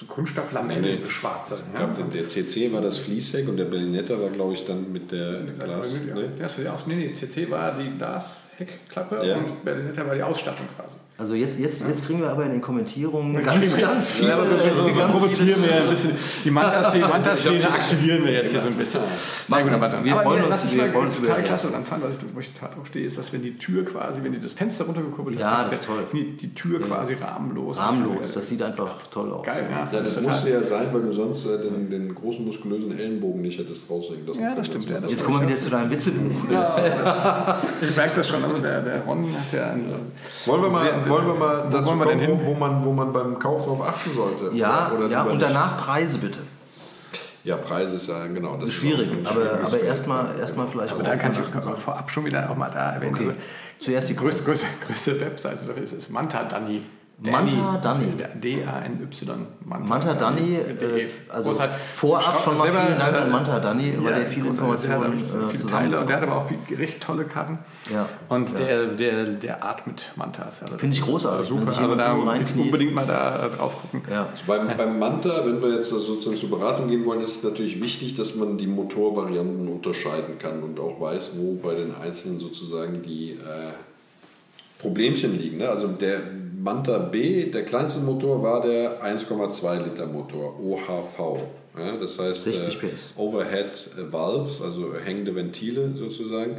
so Kunststofflamellen, nee, nee. so schwarze. Ja? der CC war das Fließheck und der Berlinetta war, glaube ich, dann mit der mit Glas. Ja, ne? ja, nee, nee, CC war die Glasheckklappe ja. und Berlinetta war die Ausstattung quasi. Also jetzt, jetzt, jetzt kriegen wir aber in den Kommentierungen ja, ganz, ganz viele... Ja, aber so, so ganz provozieren wir ein bisschen. Die Manta-Szene <laughs> aktivieren wir jetzt hier so ein bisschen. Nein, gut, aber, wir freuen uns, wir freuen uns total klasse und anfangen, was ich, wo ich total drauf stehe, ist, dass wenn die Tür quasi, wenn die das Fenster runtergekuppelt ja, das ist toll. Die, die Tür quasi rahmenlos. Rahmenlos, das sieht einfach toll aus. Geil, ja. ja das musste ja sein, weil du sonst äh, den, den großen muskulösen Ellenbogen nicht hättest raushängen lassen. Ja, das stimmt. Ja, jetzt kommen wir wieder zu deinem Witzebuch. Ich merke das schon, also der, der Ron hat ja... Wollen wir mal, wollen wir mal dazu dazu kommen, wo, wo, man, wo man beim Kauf darauf achten sollte. Ja, oder, oder ja und danach Preise bitte. Ja, Preise ist ja genau. Das ist schwierig, aber, aber erstmal erst vielleicht. Aber da kann ich auch vorab schon wieder auch mal da erwähnen. Okay. Also, Zuerst die größte, größte, größte Webseite dafür ist, ist Manta Dani. Manta Dani. D-A-N-Y. Manta Dani, äh, also halt vorab schon mal vielen Dank an Manta Dani, weil der viele Informationen äh, zusammen. Und der hat aber auch recht tolle Karten. Ja. Und der, der, der atmet Mantas. Also Finde ich großartig. Super. Also da unbedingt mal da drauf gucken. Ja. Also beim, beim Manta, wenn wir jetzt sozusagen zur Beratung gehen wollen, ist es natürlich wichtig, dass man die Motorvarianten unterscheiden kann und auch weiß, wo bei den einzelnen sozusagen die äh, Problemchen liegen. Ne? Also der Manta B, der kleinste Motor war der 1,2 Liter Motor, OHV. Ja, das heißt 60 PS. Äh, Overhead Valves, also hängende Ventile sozusagen.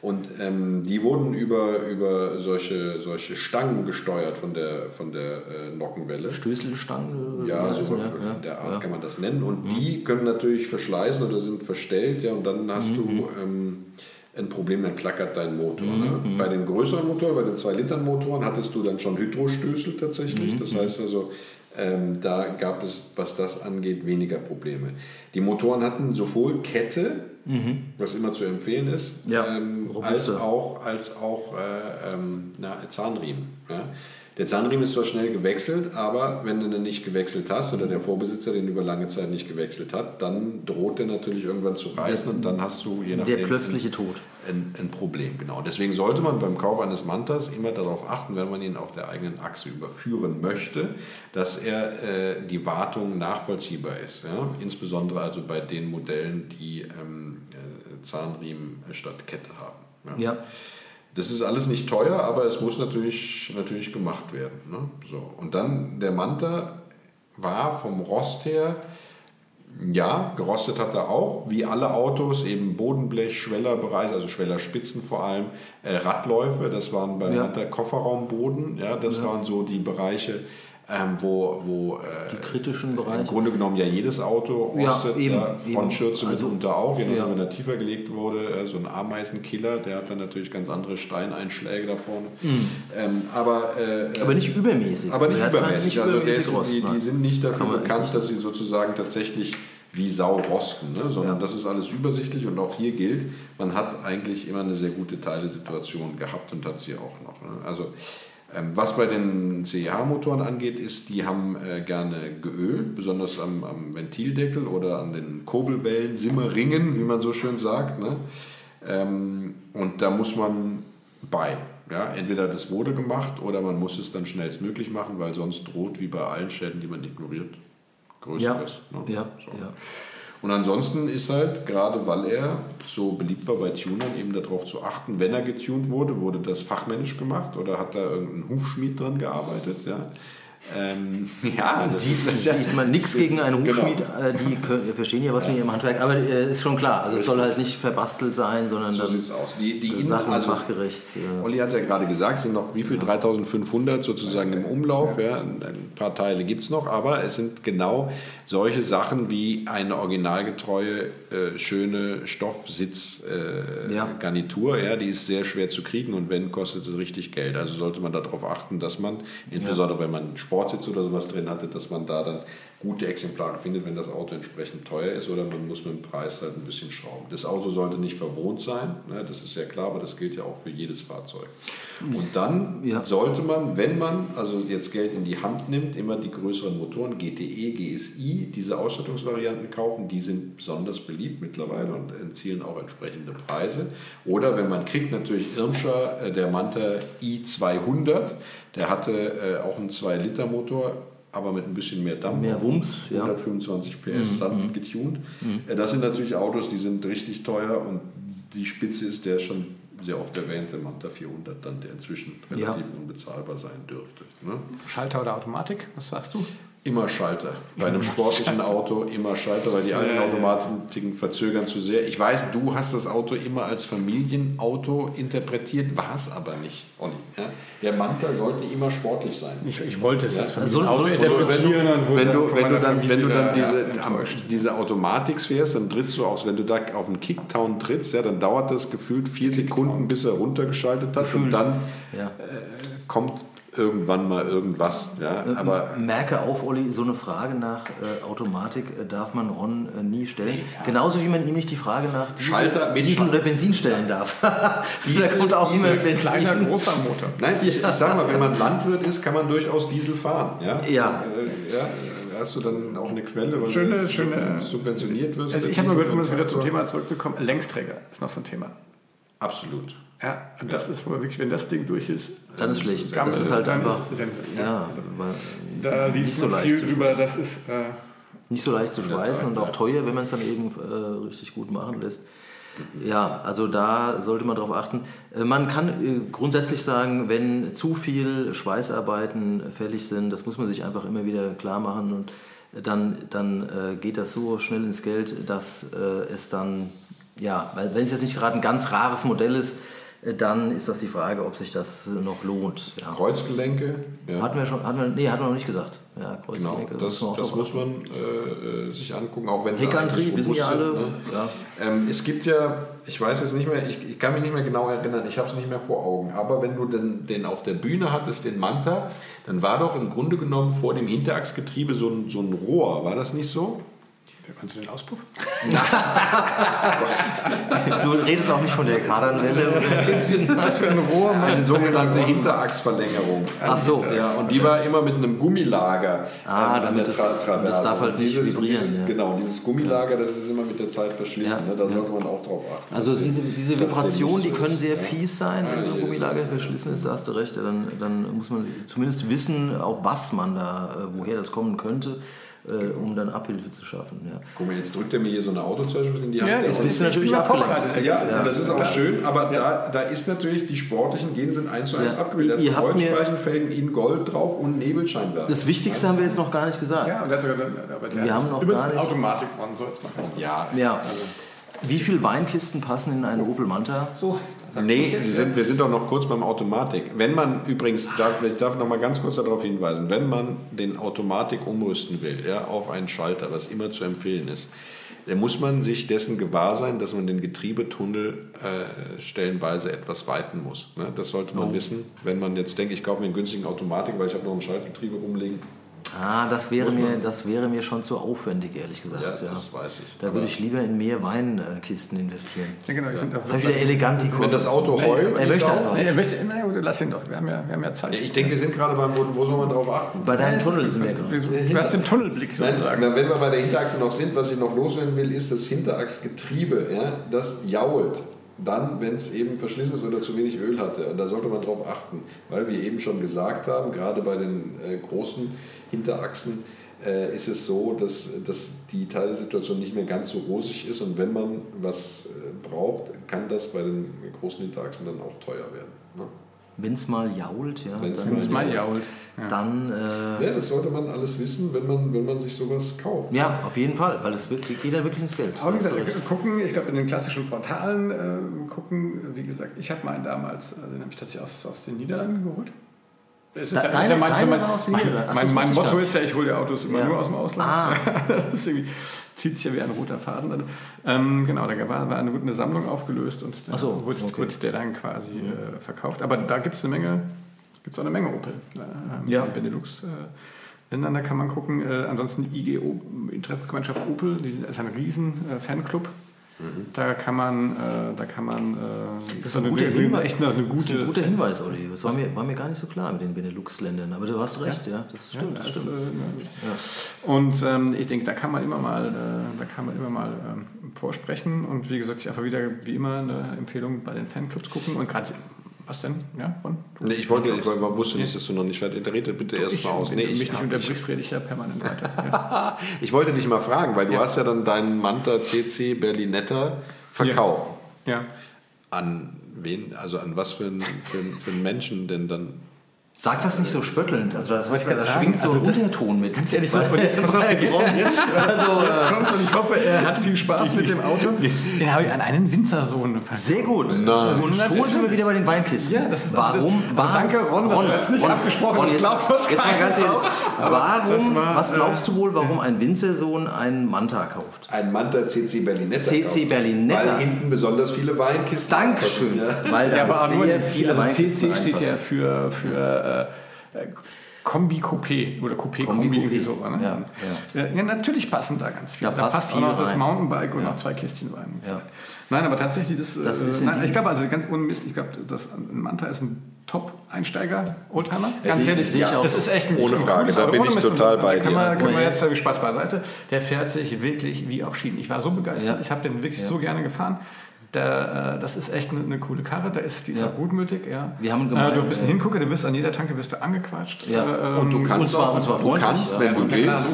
Und ähm, die wurden über, über solche, solche Stangen gesteuert von der, von der äh, Nockenwelle. Stößelstangen? Ja, so ja, ja, der Art ja. kann man das nennen. Und mhm. die können natürlich verschleißen oder sind verstellt. Ja, und dann hast mhm. du ähm, ein Problem, dann klackert dein Motor. Ne? Mhm. Ne? Bei den größeren Motoren, bei den 2-Liter-Motoren hattest du dann schon Hydrostößel tatsächlich. Mhm. Das heißt also, ähm, da gab es, was das angeht, weniger Probleme. Die Motoren hatten sowohl Kette, mhm. was immer zu empfehlen ist, ja, ähm, als auch, als auch äh, ähm, na, Zahnriemen. Ja? Der Zahnriemen ist zwar schnell gewechselt, aber wenn du den nicht gewechselt hast oder der Vorbesitzer den über lange Zeit nicht gewechselt hat, dann droht der natürlich irgendwann zu reißen und dann hast du je nachdem... Der plötzliche Tod. Ein, ein, Problem, genau. Deswegen sollte man beim Kauf eines Mantas immer darauf achten, wenn man ihn auf der eigenen Achse überführen möchte, dass er äh, die Wartung nachvollziehbar ist. Ja? Insbesondere also bei den Modellen, die ähm, äh, Zahnriemen statt Kette haben. ja. ja. Das ist alles nicht teuer, aber es muss natürlich, natürlich gemacht werden. Ne? So. Und dann der Manta war vom Rost her, ja, gerostet hat er auch, wie alle Autos, eben Bodenblech, Schwellerbereich, also Schwellerspitzen vor allem, äh, Radläufe, das waren beim ja. Manta Kofferraumboden, ja, das ja. waren so die Bereiche, ähm, wo, wo äh, die kritischen Bereiche. im Grunde genommen ja jedes Auto rostet, ja, eben, ja, Frontschürze also, mitunter auch, je nachdem, ja. wenn er tiefer gelegt wurde, äh, so ein Ameisenkiller, der hat dann natürlich ganz andere Steineinschläge da vorne. Mhm. Ähm, aber, äh, aber nicht übermäßig. Aber nicht der übermäßig. Nicht also übermäßig ist, die, die, sind nicht dafür bekannt, dass sie sozusagen tatsächlich wie Sau rosten, ne? sondern ja. das ist alles übersichtlich und auch hier gilt, man hat eigentlich immer eine sehr gute Teilesituation gehabt und hat sie auch noch. Ne? Also ähm, was bei den CEH-Motoren angeht, ist, die haben äh, gerne geölt, besonders am, am, Ventildeckel oder an den Kurbelwellen, Simmerringen, wie man so schön sagt. Ne? Ähm, und da muss man bei. Ja? Entweder das wurde gemacht oder man muss es dann schnellstmöglich machen, weil sonst droht, wie bei allen Schäden, die man ignoriert, größeres. Ja, ne? ja, so. ja. Und ansonsten ist halt, gerade weil er so beliebt war bei Tunern, eben darauf zu achten, wenn er getuned wurde, wurde das fachmännisch gemacht oder hat da irgendein Hufschmied dran gearbeitet. Ja? Ähm, <laughs> ja, sieht, ist, sieht <laughs> man nichts gegen einen genau. Hufschmied, genau. die können, verstehen ja was ja. von ihrem Handwerk, aber äh, ist schon klar, also es soll halt nicht verbastelt sein, sondern so sieht's aus. Die, die Sachen also, fachgerecht. Ja. Olli hat ja gerade gesagt, es sind noch wie viel 3500 sozusagen im Umlauf, ja. ein paar Teile gibt es noch, aber es sind genau solche Sachen wie eine originalgetreue, äh, schöne Stoffsitzgarnitur, äh, ja. ja. die ist sehr schwer zu kriegen und wenn, kostet es richtig Geld. Also sollte man darauf achten, dass man, insbesondere wenn man Sportsitz oder sowas drin hatte, dass man da dann gute Exemplare findet, wenn das Auto entsprechend teuer ist oder man muss mit dem Preis halt ein bisschen schrauben. Das Auto sollte nicht verwohnt sein, ne, das ist ja klar, aber das gilt ja auch für jedes Fahrzeug. Und dann ja. sollte man, wenn man also jetzt Geld in die Hand nimmt, immer die größeren Motoren, GTE, GSI, diese Ausstattungsvarianten kaufen, die sind besonders beliebt mittlerweile und erzielen auch entsprechende Preise. Oder wenn man kriegt, natürlich Irmscher, äh, der Manta i200, der hatte äh, auch einen 2-Liter-Motor, aber mit ein bisschen mehr Dampf. Mehr Wumms, 125 ja. PS, mhm. sanft mhm. getuned. Mhm. Äh, das sind natürlich Autos, die sind richtig teuer und die Spitze ist der schon sehr oft erwähnte Manta 400 dann, der inzwischen relativ ja. unbezahlbar sein dürfte. Ne? Schalter oder Automatik, was sagst du? Immer Schalter. Bei einem sportlichen Auto immer Schalter, weil die alten Automatiken verzögern zu sehr. Ich weiß, du hast das Auto immer als Familienauto interpretiert, war es aber nicht, Olli. Ja? Der Manta sollte immer sportlich sein. Ich, ich wollte es ja. als Familienauto so, interpretieren. Wenn du, wenn du dann, wenn du dann diese, ja, diese Automatik fährst, dann trittst du auf, wenn du da auf den Kicktown trittst, ja, dann dauert das gefühlt vier Sekunden, bis er runtergeschaltet hat Gefühlt. und dann äh, kommt irgendwann mal irgendwas. Ja, äh, aber Merke auf, Olli, so eine Frage nach äh, Automatik äh, darf man Ron äh, nie stellen. Ja. Genauso wie man ihm nicht die Frage nach Diesel, Schalter Diesel oder Benzin stellen darf. <laughs> Diesel, da kommt auch immer Benzin. kleiner, großer Motor. Nein, ich, ich sag mal, wenn man Landwirt ist, kann man durchaus Diesel fahren. Ja. ja. Äh, ja hast du dann auch eine Quelle, weil schöne, du schöne, subventioniert wirst. Also ich habe nur gehört, um jetzt wieder zum Thema zurückzukommen, Längsträger ist noch so ein Thema. Absolut. Ja, und das ja. ist wirklich, wenn das Ding durch ist. Dann ist schlecht. Das ist halt einfach. Ist ja, da liest so man viel über, das ist. Äh, nicht so leicht zu schweißen und auch teuer, wenn man es dann eben äh, richtig gut machen lässt. Ja, also da sollte man darauf achten. Äh, man kann äh, grundsätzlich sagen, wenn zu viel Schweißarbeiten fällig sind, das muss man sich einfach immer wieder klar machen und dann, dann äh, geht das so schnell ins Geld, dass es dann, ja, weil wenn es jetzt nicht gerade ein ganz rares Modell ist, dann ist das die Frage, ob sich das noch lohnt. Ja. Kreuzgelenke? Ja. Hatten wir schon, hatten wir, nee, hatten wir noch nicht gesagt. Ja, Kreuzgelenke. Genau, das, das, das muss man äh, äh, sich angucken, auch wenn wissen ja alle. Ne? Ja. Ähm, es gibt ja, ich weiß jetzt nicht mehr, ich, ich kann mich nicht mehr genau erinnern, ich habe es nicht mehr vor Augen, aber wenn du den, den auf der Bühne hattest, den Manta, dann war doch im Grunde genommen vor dem Hinterachsgetriebe so ein, so ein Rohr, war das nicht so? Kannst du den Auspuff? du redest auch nicht von der Kardanwelle. Was für ein Rohr? Eine sogenannte Hinterachsverlängerung. Ach so. Ja, und die war immer mit einem Gummilager ah, ähm, damit der Tra Traverse. Das darf halt nicht dieses, vibrieren. Dieses, ja. Genau, dieses Gummilager, das ist immer mit der Zeit verschlissen. Ja. Ne? Da sollte man auch drauf achten. Also diese, diese Vibrationen, die können sehr fies sein, wenn so ein Gummilager verschlissen ist, da hast du recht. Dann, dann muss man zumindest wissen, auch was man da, äh, woher das kommen könnte äh, um dann Abhilfe zu schaffen. Ja. Guck mal, jetzt drückt er mir hier so eine Autozeitschrift in die Hand. Ja, jetzt bist du natürlich abgelenkt. Ja, ja, das ist auch schön, aber ja. da, da ist natürlich, die sportlichen Gene sind eins zu eins ja. abgebildet. Ihr Kreuzspeichenfelgen in Gold drauf und Nebelscheinwerfer. Das Wichtigste haben wir jetzt noch gar nicht gesagt. Ja, und aber wir haben noch gar nicht... Automatik, man soll jetzt mal Ja, ja. Also. Wie viele Weinkisten passen in eine Opel Manta? So, nee, wir sind, wir sind doch noch kurz beim Automatik. Wenn man übrigens, darf, ich darf noch mal ganz kurz darauf hinweisen, wenn man den Automatik umrüsten will, ja, auf einen Schalter, was immer zu empfehlen ist, dann muss man sich dessen gewahr sein, dass man den Getriebetunnel äh, stellenweise etwas weiten muss. Ne? Das sollte man oh. wissen, wenn man jetzt denkt, ich kaufe mir einen günstigen Automatik, weil ich habe noch ein Schaltgetriebe rumliegen Ah, das wäre, mir, das wäre mir schon zu aufwendig, ehrlich gesagt. Ja, ja. das weiß ich. Da würde ich lieber in mehr Weinkisten investieren. Ja, genau. Ich ja. Da wieder elegant die Kurve. Wenn das Auto heult. Er möchte einfach. Nee, er möchte, na gut, lass ihn doch. Wir haben ja, wir haben ja Zeit. ich denke, wir sind gerade beim Boden. Wo soll man drauf achten? Bei deinem Tunnel sind wir Du hast den Tunnelblick sozusagen. Nein, wenn wir bei der Hinterachse noch sind, was ich noch loswerden will, ist das Hinterachsgetriebe. Ja, das jault dann, wenn es eben verschlissen ist oder zu wenig Öl hatte. Und da sollte man darauf achten, weil wir eben schon gesagt haben, gerade bei den äh, großen Hinterachsen, äh, ist es so, dass, dass die Teilsituation nicht mehr ganz so rosig ist und wenn man was äh, braucht, kann das bei den großen Hinterachsen dann auch teuer werden. Ne? Wenn es mal jault, ja. Wenn es mal jault. Ja. Dann. Äh, ja, das sollte man alles wissen, wenn man, wenn man sich sowas kauft. Ja, auf jeden Fall, weil es wird, geht ja wirklich ins Geld. Aber wie gesagt, gucken, ich glaube, in den klassischen Portalen äh, gucken, wie gesagt, ich habe meinen damals, äh, den habe ich tatsächlich aus, aus den Niederlanden geholt. Es ist, da, ja, deine, ist ja mein, mein, mein, mein, mein Motto ist ja, ich hole die Autos immer ja. nur aus dem Ausland. Ah. <laughs> Das zieht sich ja wie ein roter Faden. Ähm, genau, da war, war eine, eine Sammlung aufgelöst und da so, wurde, okay. wurde, der dann quasi äh, verkauft. Aber da gibt es eine Menge, gibt's auch eine Menge Opel. Äh, ja. Benelux. Äh, Ländern, da kann man gucken. Äh, ansonsten IGO, Interessensgemeinschaft Opel, die ist ein riesen Fanclub. Mhm. Da kann man, äh, da kann man, äh, das ist, ein guter eine, Hinweis. echt eine, gute, das ist ein guter Hinweis, Olli. Das war mir, war mir gar nicht so klar mit den Benelux-Ländern. Aber du hast recht, ja, ja das stimmt. Ja, das stimmt. Äh, ja. Und ähm, ich denke, da kann man immer mal, äh, da kann man immer mal ähm, vorsprechen. Und wie gesagt, ich einfach wieder wie immer eine Empfehlung bei den Fanclubs gucken und gerade was denn? Ja, Ron? Nee, ich wollte, ich wusste nicht, dass du noch nicht fertig Rede bitte erst mal aus. Wenn nee, du mich nicht unterbrichst, rede ich ja permanent weiter. <laughs> Ja. ich wollte dich mal fragen, weil du ja. hast ja dann deinen Manta CC Berlinetta verkauft. Ja. ja. An wen, also an was für einen für, für einen Menschen denn dann Sag das nicht so spöttelnd. Also das, das, das schwingt so also ein Unterton mit. Ganz ehrlich, so, jetzt, pass auf, <laughs> jetzt, <laughs> also, jetzt kommt und ich hoffe, er hat viel Spaß mit dem Auto. <laughs> Den habe ich an einen Winzersohn verkauft. Sehr gut. Und schon sind wir wieder bei den Weinkisten. Ja, das ist warum? Das, also danke, Ron, Ron, das ist nicht Ron, abgesprochen. Ron, jetzt, ich glaube, jetzt mal ganz ehrlich. Warum, war, was glaubst du wohl, warum ein Winzersohn einen Manta kauft? Ein Manta CC Berlinetta. CC Berlinetta. Weil hinten besonders viele Weinkisten. Dankeschön. Weil ja, aber auch nur viele also CC steht ja für äh, äh, Kombi Coupé oder Coupé Kombi, Kombi irgendwie so. Ne? Ja, ja. ja, natürlich passen da ganz viele. Da, da passt, auch noch das Mountainbike und noch zwei Kistchen rein. Nein, aber tatsächlich, das, das äh, ist nein, ich glaube, also ganz ohne Mist, ich glaube, das ein Manta ist ein Top-Einsteiger-Oldtimer. Ganz ehrlich, ja, das ist echt ein Ohne Frage, da bin ich total bei dir. Kann man, kann man jetzt Spaß beiseite. Der fährt sich wirklich wie auf Schienen. Ich war so begeistert, ich habe den wirklich so gerne gefahren. Der, äh, das ist echt eine, eine, coole Karre, da ist, die ist ja. auch gutmütig. Ja. Wir haben gemeint, äh, du bist ein Hingucker, du wirst an jeder Tanke wirst du angequatscht. Ja. Und du kannst, und zwar, und zwar du kannst wenn du willst, klar,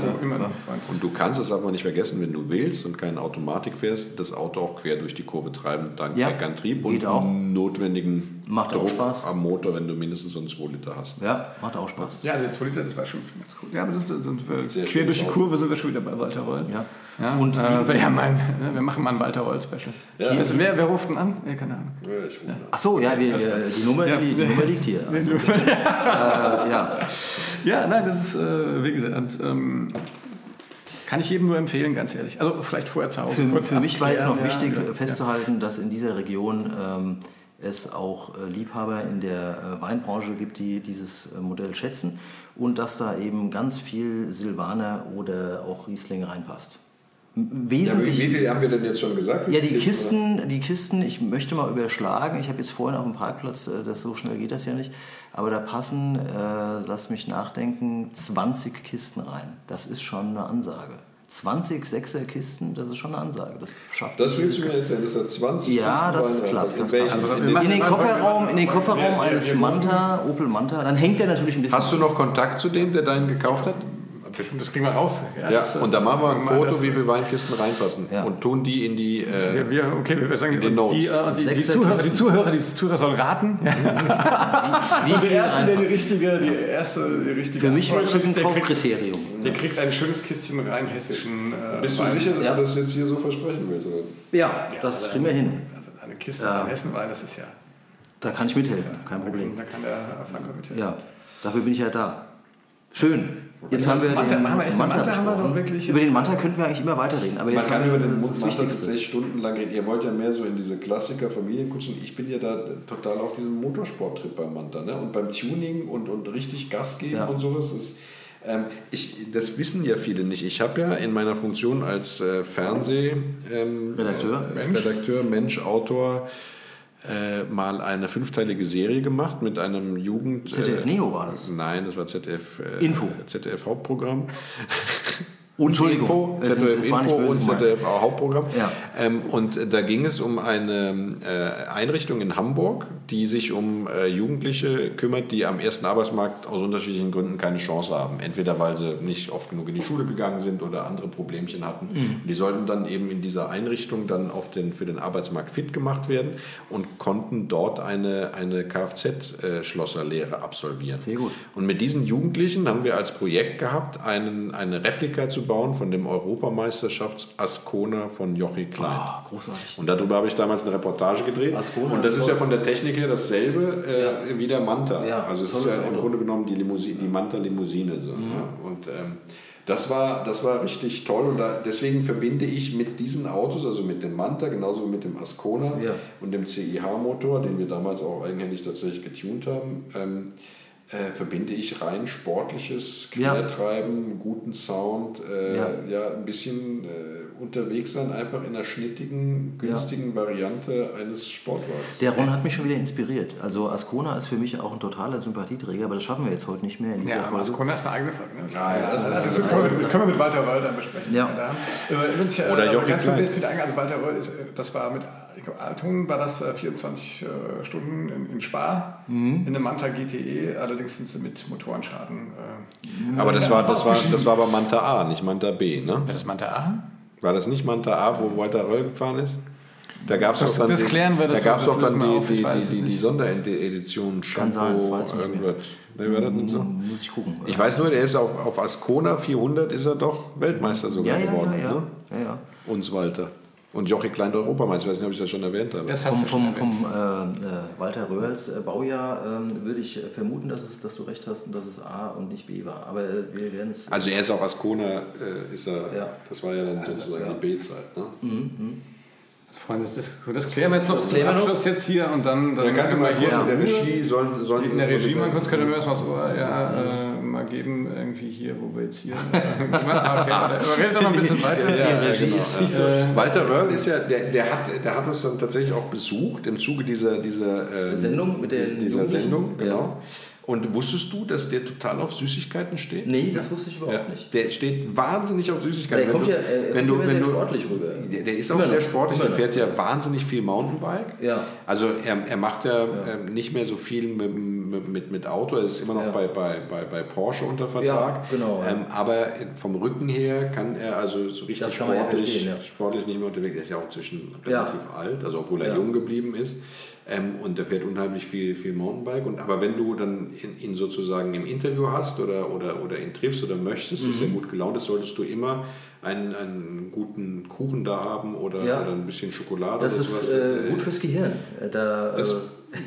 und du kannst, darf man nicht vergessen, wenn du willst und keine Automatik fährst, das Auto auch quer durch die Kurve treiben, dank ja. Antrieb und auch. notwendigen macht Druck auch Spaß. am Motor, wenn du mindestens so einen 2 Liter hast. Ja, macht auch Spaß. Ja, also 2 Liter, das war schon, schon ganz cool. Ja, aber das, das, quer durch die Kurve sind wir schon wieder bei Walter Roll. Ja. Ja, und äh, ja, mein, ne, wir machen mal ein Walter Roll Special. Ja. Also, wer, wer ruft denn an? Ja, keine Ahnung. Ja, ich ja. Ach so, ja, wir, die, Nummer, die, die, Nummer liegt hier. Also, äh, ja. ja, nein, das ist, äh, wie gesagt, und, ähm, kann ich jedem nur empfehlen, ganz ehrlich. Also vielleicht vorher zu Hause. Für, für mich war es noch wichtig festzuhalten, dass in dieser Region ähm, es auch äh, Liebhaber in der äh, Weinbranche gibt, die dieses äh, Modell schätzen und dass da eben ganz viel Silvaner oder auch Riesling reinpasst. wesentlich. Ja, wie, viel haben wir denn jetzt schon gesagt? Ja, die Kisten, Kisten die Kisten, ich möchte mal überschlagen. Ich habe jetzt vorhin auf dem Parkplatz, das so schnell geht das ja nicht, aber da passen, äh, lass mich nachdenken, 20 Kisten rein. Das ist schon eine Ansage. 20 Sechser-Kisten, das ist schon eine Ansage. Das schafft Das willst du mir erzählen, das hat 20 Ja, das klappt. Das in, in, in, den Kofferraum, in den Kofferraum eines Manta, Opel Manta, dann hängt der natürlich ein bisschen. Hast du noch Kontakt zu dem, der deinen gekauft hat? Bestimmt, das kriegen wir raus. Ja, ja und da machen wir ein Foto, wie viele Weinkisten reinpassen. Ja. Und tun die in die. Äh, wir, wir, okay, wir sagen, die, die, äh, die, die, Zuhörer, die Zuhörer, die Zuhörer sollen raten. <laughs> wie, wie der Erste, der die richtige, die erste, die richtige. Für mich wäre das ein Kaufkriterium. Der kriegt ein schönes Kistchen rein hessischen. Äh, Bist du Wein. sicher, dass ja. du das jetzt hier so versprechen willst? Oder? Ja, das also kriegen wir hin. Also eine Kiste ja. Hessenwein, das ist ja. Da kann ich mithelfen, kein Problem. Da kann der Franco mithelfen. Ja, dafür bin ich ja da. Schön. Jetzt haben wir Manta, den Manta, Manta haben wir doch wirklich Über den Manta könnten wir eigentlich immer weiterreden. Aber Man kann über den Manta tatsächlich stundenlang reden. Ihr wollt ja mehr so in diese Klassiker Familienkutschen. Ich bin ja da total auf diesem Motorsporttrip beim Manta. Ne? Und beim Tuning und, und richtig Gas geben ja. und sowas. Ist, ähm, ich, das wissen ja viele nicht. Ich habe ja in meiner Funktion als äh, Fernsehredakteur, ähm, äh, Mensch. Redakteur, Mensch, Autor, äh, mal eine fünfteilige Serie gemacht mit einem Jugend. ZDF Neo war das? Nein, das war ZDF. Äh, Info. ZDF Hauptprogramm. <laughs> Und Info, ZDF Info und ZDF Hauptprogramm. Ja. Ähm, und da ging es um eine äh, Einrichtung in Hamburg, die sich um äh, Jugendliche kümmert, die am ersten Arbeitsmarkt aus unterschiedlichen Gründen keine Chance haben. Entweder weil sie nicht oft genug in die Schule gegangen sind oder andere Problemchen hatten. Mhm. Die sollten dann eben in dieser Einrichtung dann auf den, für den Arbeitsmarkt fit gemacht werden und konnten dort eine, eine Kfz-Schlosserlehre äh, absolvieren. Sehr gut. Und mit diesen Jugendlichen haben wir als Projekt gehabt, einen, eine Replika zu bauen von dem Europameisterschafts-Ascona von Jochi Klein. Oh, großartig. Und darüber habe ich damals eine Reportage gedreht. Ascona und das ist ja von der Technik her dasselbe äh, ja. wie der Manta. Ja, also es ist ja im Grunde genommen die, Limousine, die Manta-Limousine. So, mhm. ja. Und ähm, das war, das war richtig toll und da, deswegen verbinde ich mit diesen Autos, also mit dem Manta, genauso wie mit dem Ascona ja. und dem CIH-Motor, den wir damals auch eigenhändig tatsächlich getunt haben, ähm, äh, verbinde ich rein sportliches Quertreiben, ja. guten Sound, äh, ja. ja. ein bisschen äh, unterwegs sein, einfach in einer schnittigen, günstigen ja. Variante eines Sportwagens. Der Ron hat mich schon wieder inspiriert. Also Ascona ist für mich auch ein totaler Sympathieträger, aber das schaffen wir jetzt heute nicht mehr ja, Folge. Ascona ist eine eigene Folge. Ne? Ja, ja, das, das, das können, wir, können, wir, mit Walter Röll dann besprechen. Ja. Äh, Oder Joachim ganz kurz wieder ein, also Walter Röll, ist, das war mit ich glaube, Altungen war das 24 äh, äh, Stunden in, in Spa, mhm. in einem Manta GTE, allerdings sind sie mit Motorenschaden. Äh, aber das war, das, war, das war aber Manta A, nicht Manta B, ne? War das Manta A? War das nicht Manta A, wo Walter Röll gefahren ist? Da gab es doch dann, das klären wir, das da gab's doch dann die, die, die, die, Sonderedition Shampoo, irgendwas. Ne, war das nicht so? Muss ich gucken. Ich weiß nur, der ist auf, auf Ascona 400 ist er doch Weltmeister sogar ja, ja, geworden. Ja, ja. Ne? ja, ja. Uns Walter. Und Jochi Klein der Europameister, ich weiß nicht, ob ich das schon erwähnt habe. Das vom, vom, vom äh, äh, Walter Röhrls äh, Baujahr ähm, würde ich vermuten, dass, es, dass du recht hast und dass es A und nicht B war. Aber äh, wir werden es. Also er ist auch Ascona, äh, ist er, ja. das war ja dann also, sozusagen ja. die B-Zeit. Ne? Mhm, mhm. Freunde, das, das, klären wir jetzt noch zum Abschluss jetzt hier und dann. dann ja, kannst du mal hier in der Regie sollen, sollen In der Regie mal kurz, können wir erstmal so, ja, äh, mal geben, irgendwie hier, wo wir jetzt hier. <laughs> okay, aber redet doch noch ein bisschen weiter. Ja, ja, genau. ist so. Äh, Walter Röhrl ist ja, der, der, hat, der hat uns dann tatsächlich auch besucht im Zuge dieser, dieser, ähm, Sendung mit der dieser Sendung, genau. Ja. Und wusstest du, dass der total auf Süßigkeiten steht? Nee, das wusste ich überhaupt ja. nicht. Der steht wahnsinnig auf Süßigkeiten. Der kommt ja, äh, wenn du, wenn sehr du, sportlich rüber. Der, der ist auch sehr sportlich, der fährt ja wahnsinnig viel Mountainbike. Ja. Also er, er macht ja, ja. Ähm, nicht mehr so viel mit, mit, mit Auto, er ist immer noch bei, bei, bei, bei Porsche unter Vertrag. Genau. Ähm, aber vom Rücken her kann er also so richtig sportlich, sportlich nicht mehr unterwegs. Er ist ja auch zwischen relativ alt, also obwohl er jung geblieben ist. Ähm, und der fährt unheimlich viel, viel Mountainbike. Und, aber wenn du dann ihn sozusagen im Interview hast oder, oder, oder ihn triffst oder möchtest, mhm. ist er gut gelaunt ist, solltest du immer einen, einen guten Kuchen da haben oder, ja. oder ein bisschen Schokolade. Das ist äh, gut fürs Gehirn. Da, das,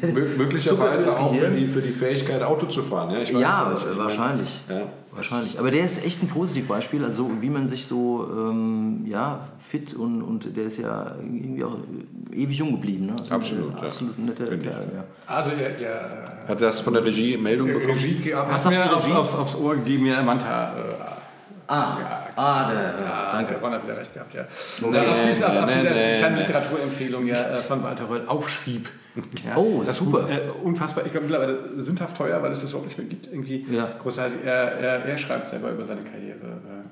äh, möglicherweise auch für die, für die Fähigkeit, Auto zu fahren. Ja, ja wahrscheinlich. Ja. Wahrscheinlich. Aber der ist echt ein Positivbeispiel, also wie man sich so ähm, ja, fit und, und der ist ja irgendwie auch ewig jung geblieben. Ne? Also absolut. Ein, absolut ja. netter Kerl. Ja. Also, ja, ja, Hat das von der Regie Meldung bekommen? Regie, Hast du mir aufs, aufs, aufs, Ohr gegeben, ja, Manta. Äh, ah. Ja, Ah, der, ja, danke. Ron hat wieder recht gehabt, ja. Nee, dann auf diesen, nee, nee, nee, kleine Literaturempfehlung ja, äh, von Walter Röll aufschrieb. Ja, oh, das ist super. Äh, unfassbar. Ich glaube mittlerweile sündhaft teuer, weil es das überhaupt nicht mehr gibt. Irgendwie ja. großartig. Er, er, er, schreibt selber über seine Karriere.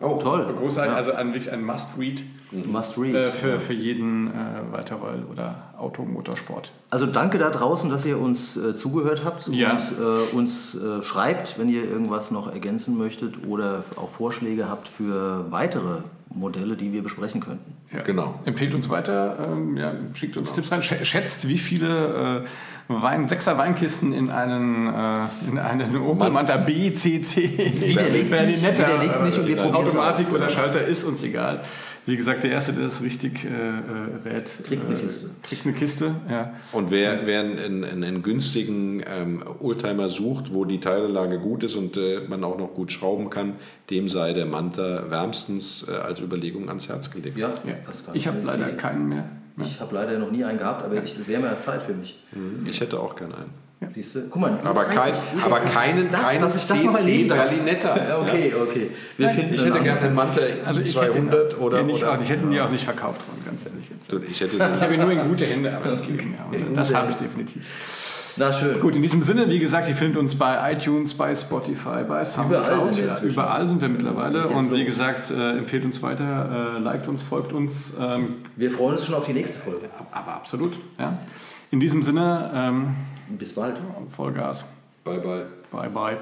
Äh, oh, toll. Großartig, ja. also ein, wirklich ein Must-Read. Must-Read. Äh, für, für jeden äh, Walter Röll oder Automotorsport. Also danke da draußen, dass ihr uns äh, zugehört habt und äh, uns äh, schreibt, wenn ihr irgendwas noch ergänzen möchtet oder auch Vorschläge habt für weitere Modelle, die wir besprechen könnten. Ja. Genau. Empfehlt uns weiter, ähm, ja, schickt uns genau. Tipps rein, schätzt, wie viele äh, Wein, Sechser Weinkisten in einen, äh, in einen Opel Manta B, C, C, Berlinetta, äh, Automatik oder Schalter ist uns egal. Wie gesagt, der Erste, der das richtig äh, äh rät, kriegt eine Kiste. Äh, kriegt eine Kiste, ja. Und wer, wer einen, einen, einen günstigen ähm, Oldtimer sucht, wo die Teilelage gut ist und äh, man auch noch gut schrauben kann, dem sei der Manta wärmstens äh, als Überlegung ans Herz gelegt. Ja, ja. Ich habe leider keinen mehr. Ich habe leider noch nie einen gehabt, aber es wäre mehr Zeit für mich. Mhm. Ich hätte auch gerne einen. Ja. Siehst du? Guck mal, aber, kein, aber keinen, das, keinen dass ich das erleben Berlinetta. okay, okay. Wir Nein, finden ich hätte gerne einen Mantel also 200 hätte, oder, nicht, oder. Ich hätte ihn ja auch nicht verkauft, ganz ehrlich. Ich, hätte ich habe ihn nur in <laughs> gute Hände aber gegeben. Ja, das habe ich definitiv. Na schön. Gut, in diesem Sinne, wie gesagt, ihr findet uns bei iTunes, bei Spotify, bei Soundcloud. Überall sind wir, überall sind wir mittlerweile. Und wie gesagt, äh, empfehlt uns weiter, äh, liked uns, folgt uns. Ähm, wir freuen uns schon auf die nächste Folge. Aber absolut. Ja. In diesem Sinne. Ähm, bis bald. Vollgas. Bye, bye. Bye, bye.